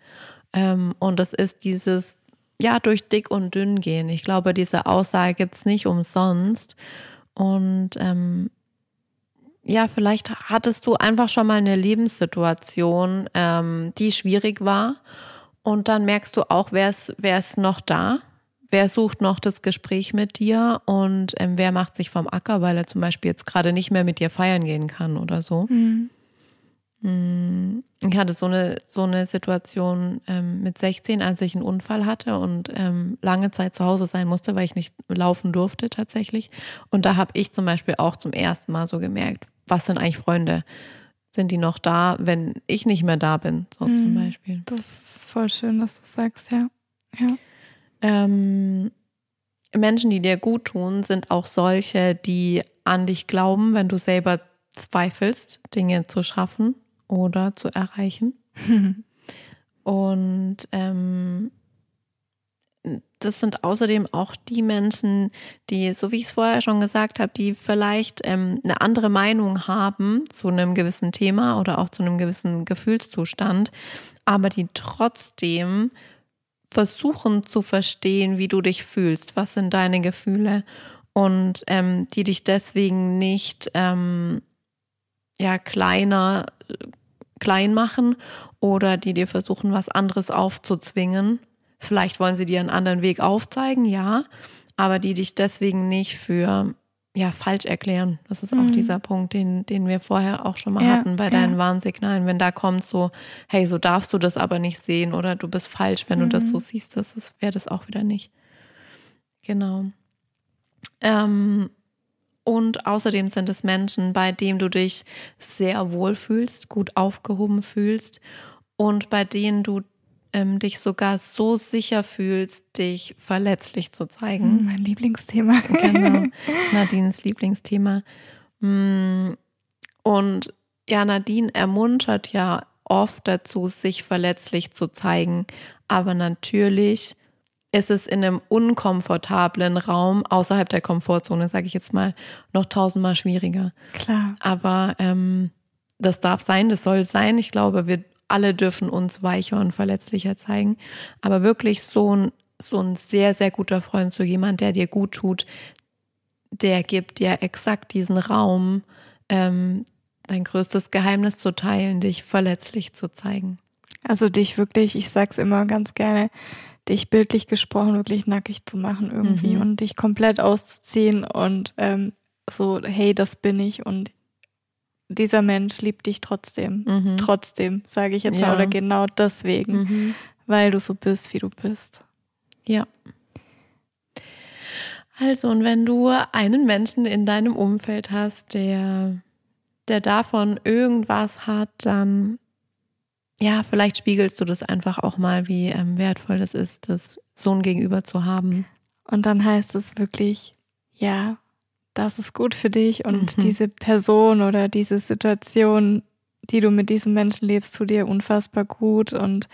Ähm, und das ist dieses, ja, durch dick und dünn gehen. Ich glaube, diese Aussage gibt es nicht umsonst. Und ähm, ja, vielleicht hattest du einfach schon mal eine Lebenssituation, ähm, die schwierig war. Und dann merkst du auch, wer ist, wer ist noch da? Wer sucht noch das Gespräch mit dir? Und ähm, wer macht sich vom Acker, weil er zum Beispiel jetzt gerade nicht mehr mit dir feiern gehen kann oder so? Mhm. Ich hatte so eine, so eine Situation ähm, mit 16, als ich einen Unfall hatte und ähm, lange Zeit zu Hause sein musste, weil ich nicht laufen durfte tatsächlich. Und da habe ich zum Beispiel auch zum ersten Mal so gemerkt, was sind eigentlich Freunde? Sind die noch da, wenn ich nicht mehr da bin, so mhm. zum Beispiel? Das ist voll schön, dass du sagst, ja. ja. Ähm, Menschen, die dir gut tun, sind auch solche, die an dich glauben, wenn du selber zweifelst, Dinge zu schaffen oder zu erreichen. Und ähm, das sind außerdem auch die Menschen, die, so wie ich es vorher schon gesagt habe, die vielleicht ähm, eine andere Meinung haben zu einem gewissen Thema oder auch zu einem gewissen Gefühlszustand, aber die trotzdem versuchen zu verstehen, wie du dich fühlst, was sind deine Gefühle und ähm, die dich deswegen nicht ähm, ja kleiner klein machen oder die dir versuchen, was anderes aufzuzwingen. Vielleicht wollen sie dir einen anderen Weg aufzeigen, ja, aber die dich deswegen nicht für ja falsch erklären. Das ist auch mhm. dieser Punkt, den, den wir vorher auch schon mal ja, hatten bei deinen ja. Warnsignalen. Wenn da kommt so, hey, so darfst du das aber nicht sehen oder du bist falsch, wenn mhm. du das so mhm. siehst, das, das wäre das auch wieder nicht. Genau. Ähm, und außerdem sind es Menschen, bei denen du dich sehr wohl fühlst, gut aufgehoben fühlst und bei denen du ähm, dich sogar so sicher fühlst, dich verletzlich zu zeigen. Hm, mein Lieblingsthema. genau. Nadines Lieblingsthema. Hm, und ja, Nadine ermuntert ja oft dazu, sich verletzlich zu zeigen. Aber natürlich ist es in einem unkomfortablen Raum außerhalb der Komfortzone, sage ich jetzt mal, noch tausendmal schwieriger. Klar. Aber ähm, das darf sein, das soll sein. Ich glaube, wir alle dürfen uns weicher und verletzlicher zeigen. Aber wirklich so ein, so ein sehr, sehr guter Freund, so jemand, der dir gut tut, der gibt dir exakt diesen Raum, ähm, dein größtes Geheimnis zu teilen, dich verletzlich zu zeigen. Also dich wirklich, ich sag's immer ganz gerne, dich bildlich gesprochen wirklich nackig zu machen irgendwie mhm. und dich komplett auszuziehen und ähm, so, hey, das bin ich und dieser Mensch liebt dich trotzdem. Mhm. Trotzdem, sage ich jetzt ja. mal, oder genau deswegen, mhm. weil du so bist, wie du bist. Ja. Also, und wenn du einen Menschen in deinem Umfeld hast, der, der davon irgendwas hat, dann ja, vielleicht spiegelst du das einfach auch mal, wie ähm, wertvoll das ist, das Sohn gegenüber zu haben. Und dann heißt es wirklich, ja, das ist gut für dich und mhm. diese Person oder diese Situation, die du mit diesem Menschen lebst, tut dir unfassbar gut und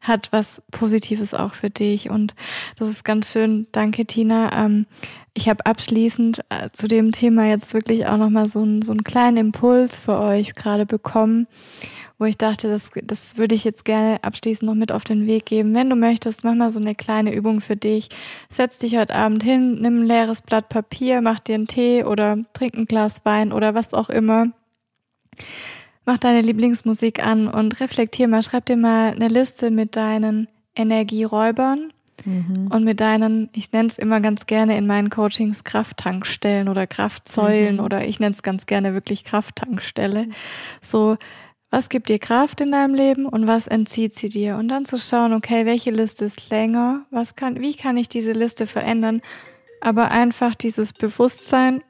hat was Positives auch für dich. Und das ist ganz schön. Danke, Tina. Ähm, ich habe abschließend äh, zu dem Thema jetzt wirklich auch nochmal so, ein, so einen kleinen Impuls für euch gerade bekommen wo ich dachte, das, das würde ich jetzt gerne abschließend noch mit auf den Weg geben. Wenn du möchtest, mach mal so eine kleine Übung für dich. Setz dich heute Abend hin, nimm ein leeres Blatt Papier, mach dir einen Tee oder trink ein Glas Wein oder was auch immer. Mach deine Lieblingsmusik an und reflektier mal, schreib dir mal eine Liste mit deinen Energieräubern mhm. und mit deinen, ich nenne es immer ganz gerne in meinen Coachings Krafttankstellen oder Kraftsäulen mhm. oder ich nenne es ganz gerne wirklich Krafttankstelle. So was gibt dir Kraft in deinem Leben und was entzieht sie dir? Und dann zu schauen, okay, welche Liste ist länger? Was kann, wie kann ich diese Liste verändern? Aber einfach dieses Bewusstsein.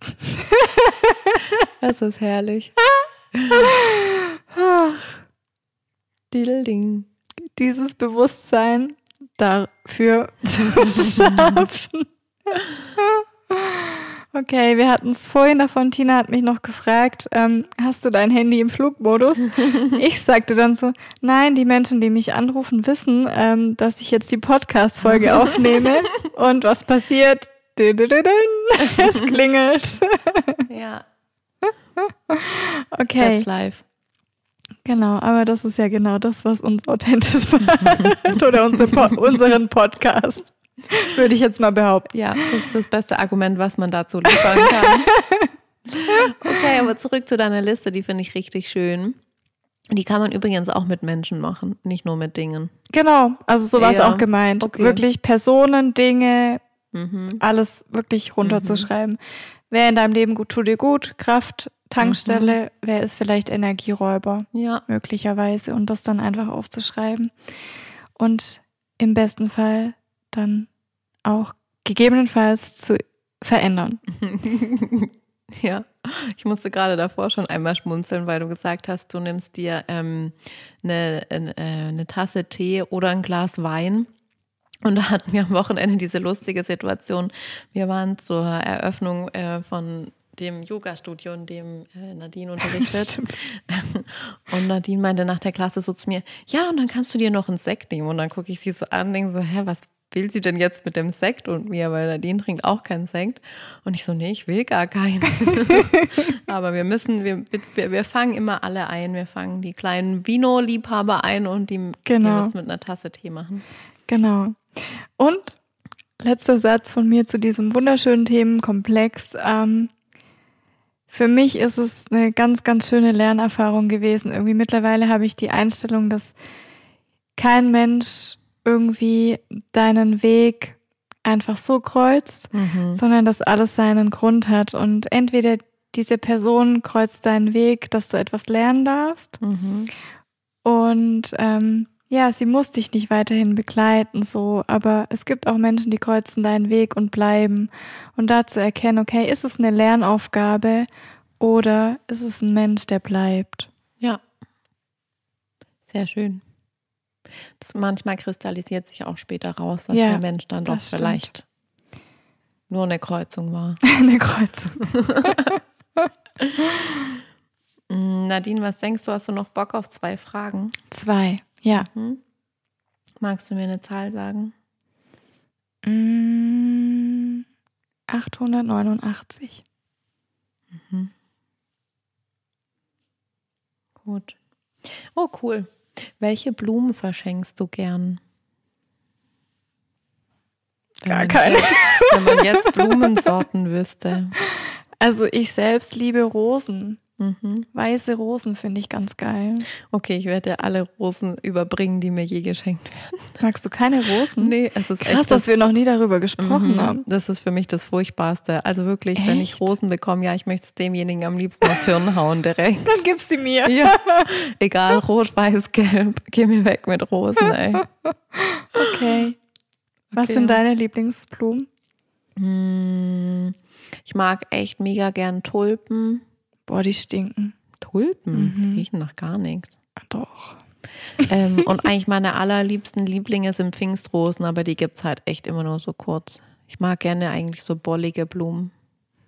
das ist herrlich. Ding. Dieses Bewusstsein dafür zu schaffen. Okay, wir hatten es vorhin davon. Tina hat mich noch gefragt, ähm, hast du dein Handy im Flugmodus? ich sagte dann so, nein, die Menschen, die mich anrufen, wissen, ähm, dass ich jetzt die Podcast-Folge aufnehme. Und was passiert? Es klingelt. ja. Okay. That's live. Genau, aber das ist ja genau das, was uns authentisch macht oder unsere, unseren Podcast. Würde ich jetzt mal behaupten. Ja, das ist das beste Argument, was man dazu liefern kann. Okay, aber zurück zu deiner Liste, die finde ich richtig schön. Die kann man übrigens auch mit Menschen machen, nicht nur mit Dingen. Genau, also so war es ja. auch gemeint. Okay. Wirklich Personen, Dinge, mhm. alles wirklich runterzuschreiben. Mhm. Wer in deinem Leben gut tut dir gut, Kraft, Tankstelle, mhm. wer ist vielleicht Energieräuber? Ja. Möglicherweise. Und das dann einfach aufzuschreiben. Und im besten Fall dann auch gegebenenfalls zu verändern. ja, ich musste gerade davor schon einmal schmunzeln, weil du gesagt hast, du nimmst dir ähm, eine, eine, äh, eine Tasse Tee oder ein Glas Wein. Und da hatten wir am Wochenende diese lustige Situation. Wir waren zur Eröffnung äh, von dem Yoga-Studio, in dem äh, Nadine unterrichtet. und Nadine meinte nach der Klasse so zu mir, ja, und dann kannst du dir noch einen Sekt nehmen. Und dann gucke ich sie so an und denke so, hä, was will sie denn jetzt mit dem Sekt und mir, weil Nadine trinkt auch keinen Sekt. Und ich so, nee, ich will gar keinen. Aber wir müssen, wir, wir, wir fangen immer alle ein. Wir fangen die kleinen Vino-Liebhaber ein und die, Genau. uns mit einer Tasse Tee machen. Genau. Und letzter Satz von mir zu diesem wunderschönen Themenkomplex. Ähm, für mich ist es eine ganz, ganz schöne Lernerfahrung gewesen. Irgendwie mittlerweile habe ich die Einstellung, dass kein Mensch irgendwie deinen Weg einfach so kreuzt, sondern dass alles seinen Grund hat. Und entweder diese Person kreuzt deinen Weg, dass du etwas lernen darfst. Und ähm, ja, sie muss dich nicht weiterhin begleiten, so, aber es gibt auch Menschen, die kreuzen deinen Weg und bleiben. Und da zu erkennen, okay, ist es eine Lernaufgabe oder ist es ein Mensch, der bleibt? Ja. Sehr schön. Das manchmal kristallisiert sich auch später raus, dass Ja, der Mensch dann doch stimmt. vielleicht nur eine Kreuzung war. eine Kreuzung. Nadine, was denkst du? Hast du noch Bock auf zwei Fragen? Zwei, ja. Magst du mir eine Zahl sagen? Mm, 889. Gut. Oh, cool. Welche Blumen verschenkst du gern? Wenn Gar keine. Jetzt, wenn man jetzt Blumensorten wüsste. Also ich selbst liebe Rosen. Weiße Rosen finde ich ganz geil. Okay, ich werde dir alle Rosen überbringen, die mir je geschenkt werden. Magst du keine Rosen? Nee, es ist Krass, echt dass wir noch nie darüber gesprochen Mhm. haben. Das ist für mich das Furchtbarste. Also wirklich, wenn ich Echt? Rosen bekomme, ja, ich möchte es demjenigen am liebsten aufs Hirn hauen direkt. Dann gib sie mir. Ja, egal, rot, weiß, gelb. Geh mir weg mit Rosen, ey. Okay. Was Okay. sind deine Lieblingsblumen? Hm, Ich mag echt mega gern Tulpen. Boah, die stinken. Tulpen? Mhm. Die riechen nach gar nichts. Doch. Ähm, und eigentlich meine allerliebsten Lieblinge sind Pfingstrosen, aber die gibt's halt echt immer nur so kurz. Ich mag gerne eigentlich so bollige Blumen.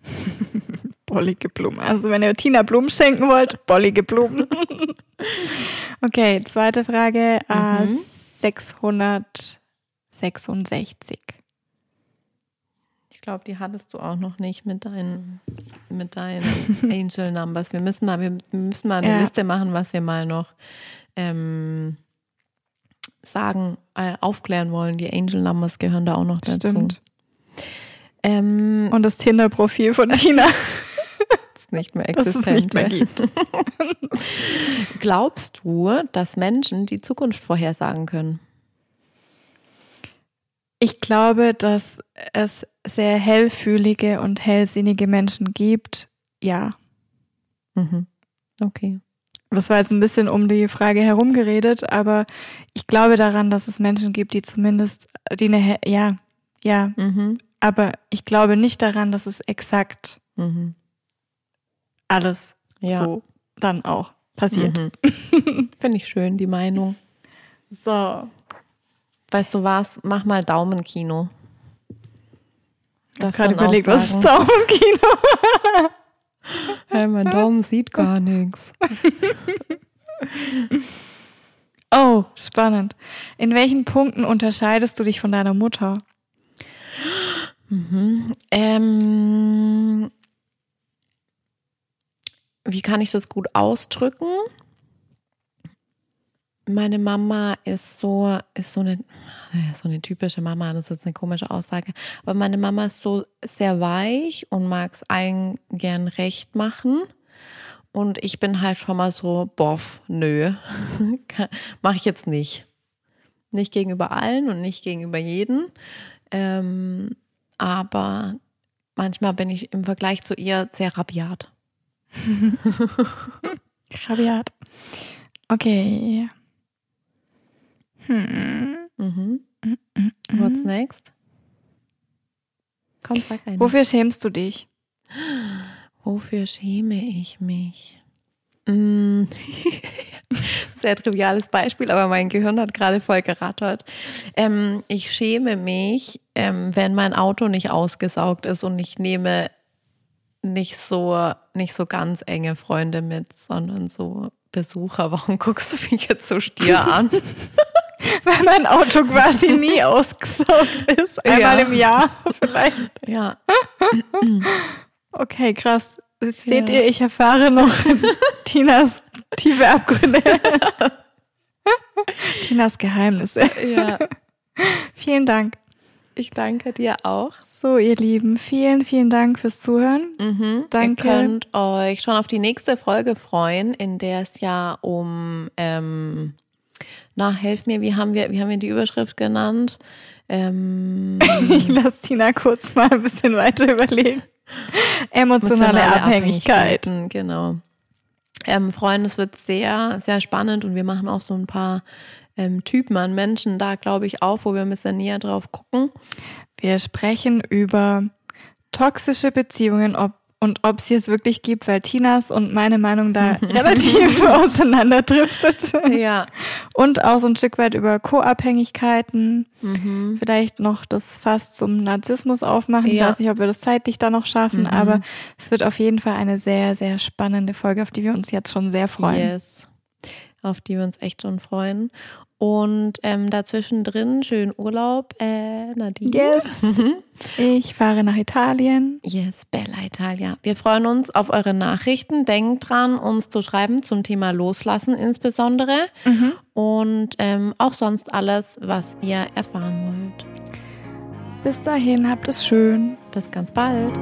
Bollige Blumen. Also wenn ihr Tina Blumen schenken wollt, bollige Blumen. okay, zweite Frage. Äh, 666. Ich glaube, die hattest du auch noch nicht mit deinen, mit deinen Angel Numbers. Wir müssen mal, wir müssen mal eine Ja. Liste machen, was wir mal noch ähm, sagen, äh, aufklären wollen. Die Angel Numbers gehören da auch noch dazu. Stimmt. Ähm, Und das Tinder-Profil von Tina, ist nicht mehr das nicht mehr existent. gibt. Glaubst du, dass Menschen die Zukunft vorhersagen können? Ich glaube, dass es sehr hellfühlige und hellsinnige Menschen gibt. Ja. Mhm. Okay. Das war jetzt ein bisschen um die Frage herumgeredet, aber ich glaube daran, dass es Menschen gibt, die zumindest, die eine, ja, ja, Mhm. aber ich glaube nicht daran, dass es exakt Mhm. alles Ja. so dann auch passiert. Mhm. Finde ich schön, die Meinung. So. Weißt du was? Mach mal Daumenkino. Ich habe gerade überlegt, was ist Daumenkino? Hey, mein Daumen sieht gar nichts. Oh, spannend. In welchen Punkten unterscheidest du dich von deiner Mutter? Ähm, wie kann ich das gut ausdrücken? Meine Mama ist so, ist so eine, so eine typische Mama, das ist jetzt eine komische Aussage, aber meine Mama ist so sehr weich und mag es allen gern recht machen. Und ich bin halt schon mal so, boff, nö, mache ich jetzt nicht. Nicht gegenüber allen und nicht gegenüber jeden. Ähm, aber manchmal bin ich im Vergleich zu ihr sehr rabiat. Rabiat. Okay. Mhm. What's next? Komm, sag eine. Wofür schämst du dich? Wofür schäme ich mich? Mm. Sehr triviales Beispiel, aber mein Gehirn hat gerade voll gerattert. Ähm, ich schäme mich, ähm, wenn mein Auto nicht ausgesaugt ist und ich nehme nicht so, nicht so ganz enge Freunde mit, sondern so Besucher. Warum guckst du mich jetzt so stier an? weil mein Auto quasi nie ausgesaugt ist. Einmal Ja. im Jahr vielleicht. Ja. Okay, krass. Seht Ja. ihr, ich erfahre noch Tinas tiefe Abgründe. Tinas Geheimnisse. Ja. Vielen Dank. Ich danke dir auch. So, ihr Lieben, vielen, vielen Dank fürs Zuhören. Mhm. Danke. Ihr könnt euch schon auf die nächste Folge freuen, in der es ja um, ähm, na, helf mir, wie haben wir, wie haben wir die Überschrift genannt? Ähm, Ich lasse Tina kurz mal ein bisschen weiter überlegen. Emotionale, Abhängigkeit. Abhängigkeiten, Genau. Ähm, Freunde, es wird sehr, sehr spannend und wir machen auch so ein paar ähm, Typen an Menschen da, glaube ich, auf, wo wir ein bisschen näher drauf gucken. Wir sprechen über toxische Beziehungen ob, und ob sie es wirklich gibt, weil Tinas und meine Meinung da relativ auseinanderdriftet. Ja. Und auch so ein Stück weit über Co-Abhängigkeiten. Mhm. Vielleicht noch das Fass zum Narzissmus aufmachen. Ich Ja. weiß nicht, ob wir das zeitlich da noch schaffen, Mhm. aber es wird auf jeden Fall eine sehr, sehr spannende Folge, auf die wir uns jetzt schon sehr freuen. Yes. Auf die wir uns echt schon freuen. Und ähm, dazwischen drin schön Urlaub, äh, Nadine. Yes. Ich fahre nach Italien. Yes, Bella Italia. Wir freuen uns auf eure Nachrichten. Denkt dran, uns zu schreiben zum Thema Loslassen insbesondere. Und ähm, auch sonst alles, was ihr erfahren wollt. Bis dahin, habt es schön. Bis ganz bald.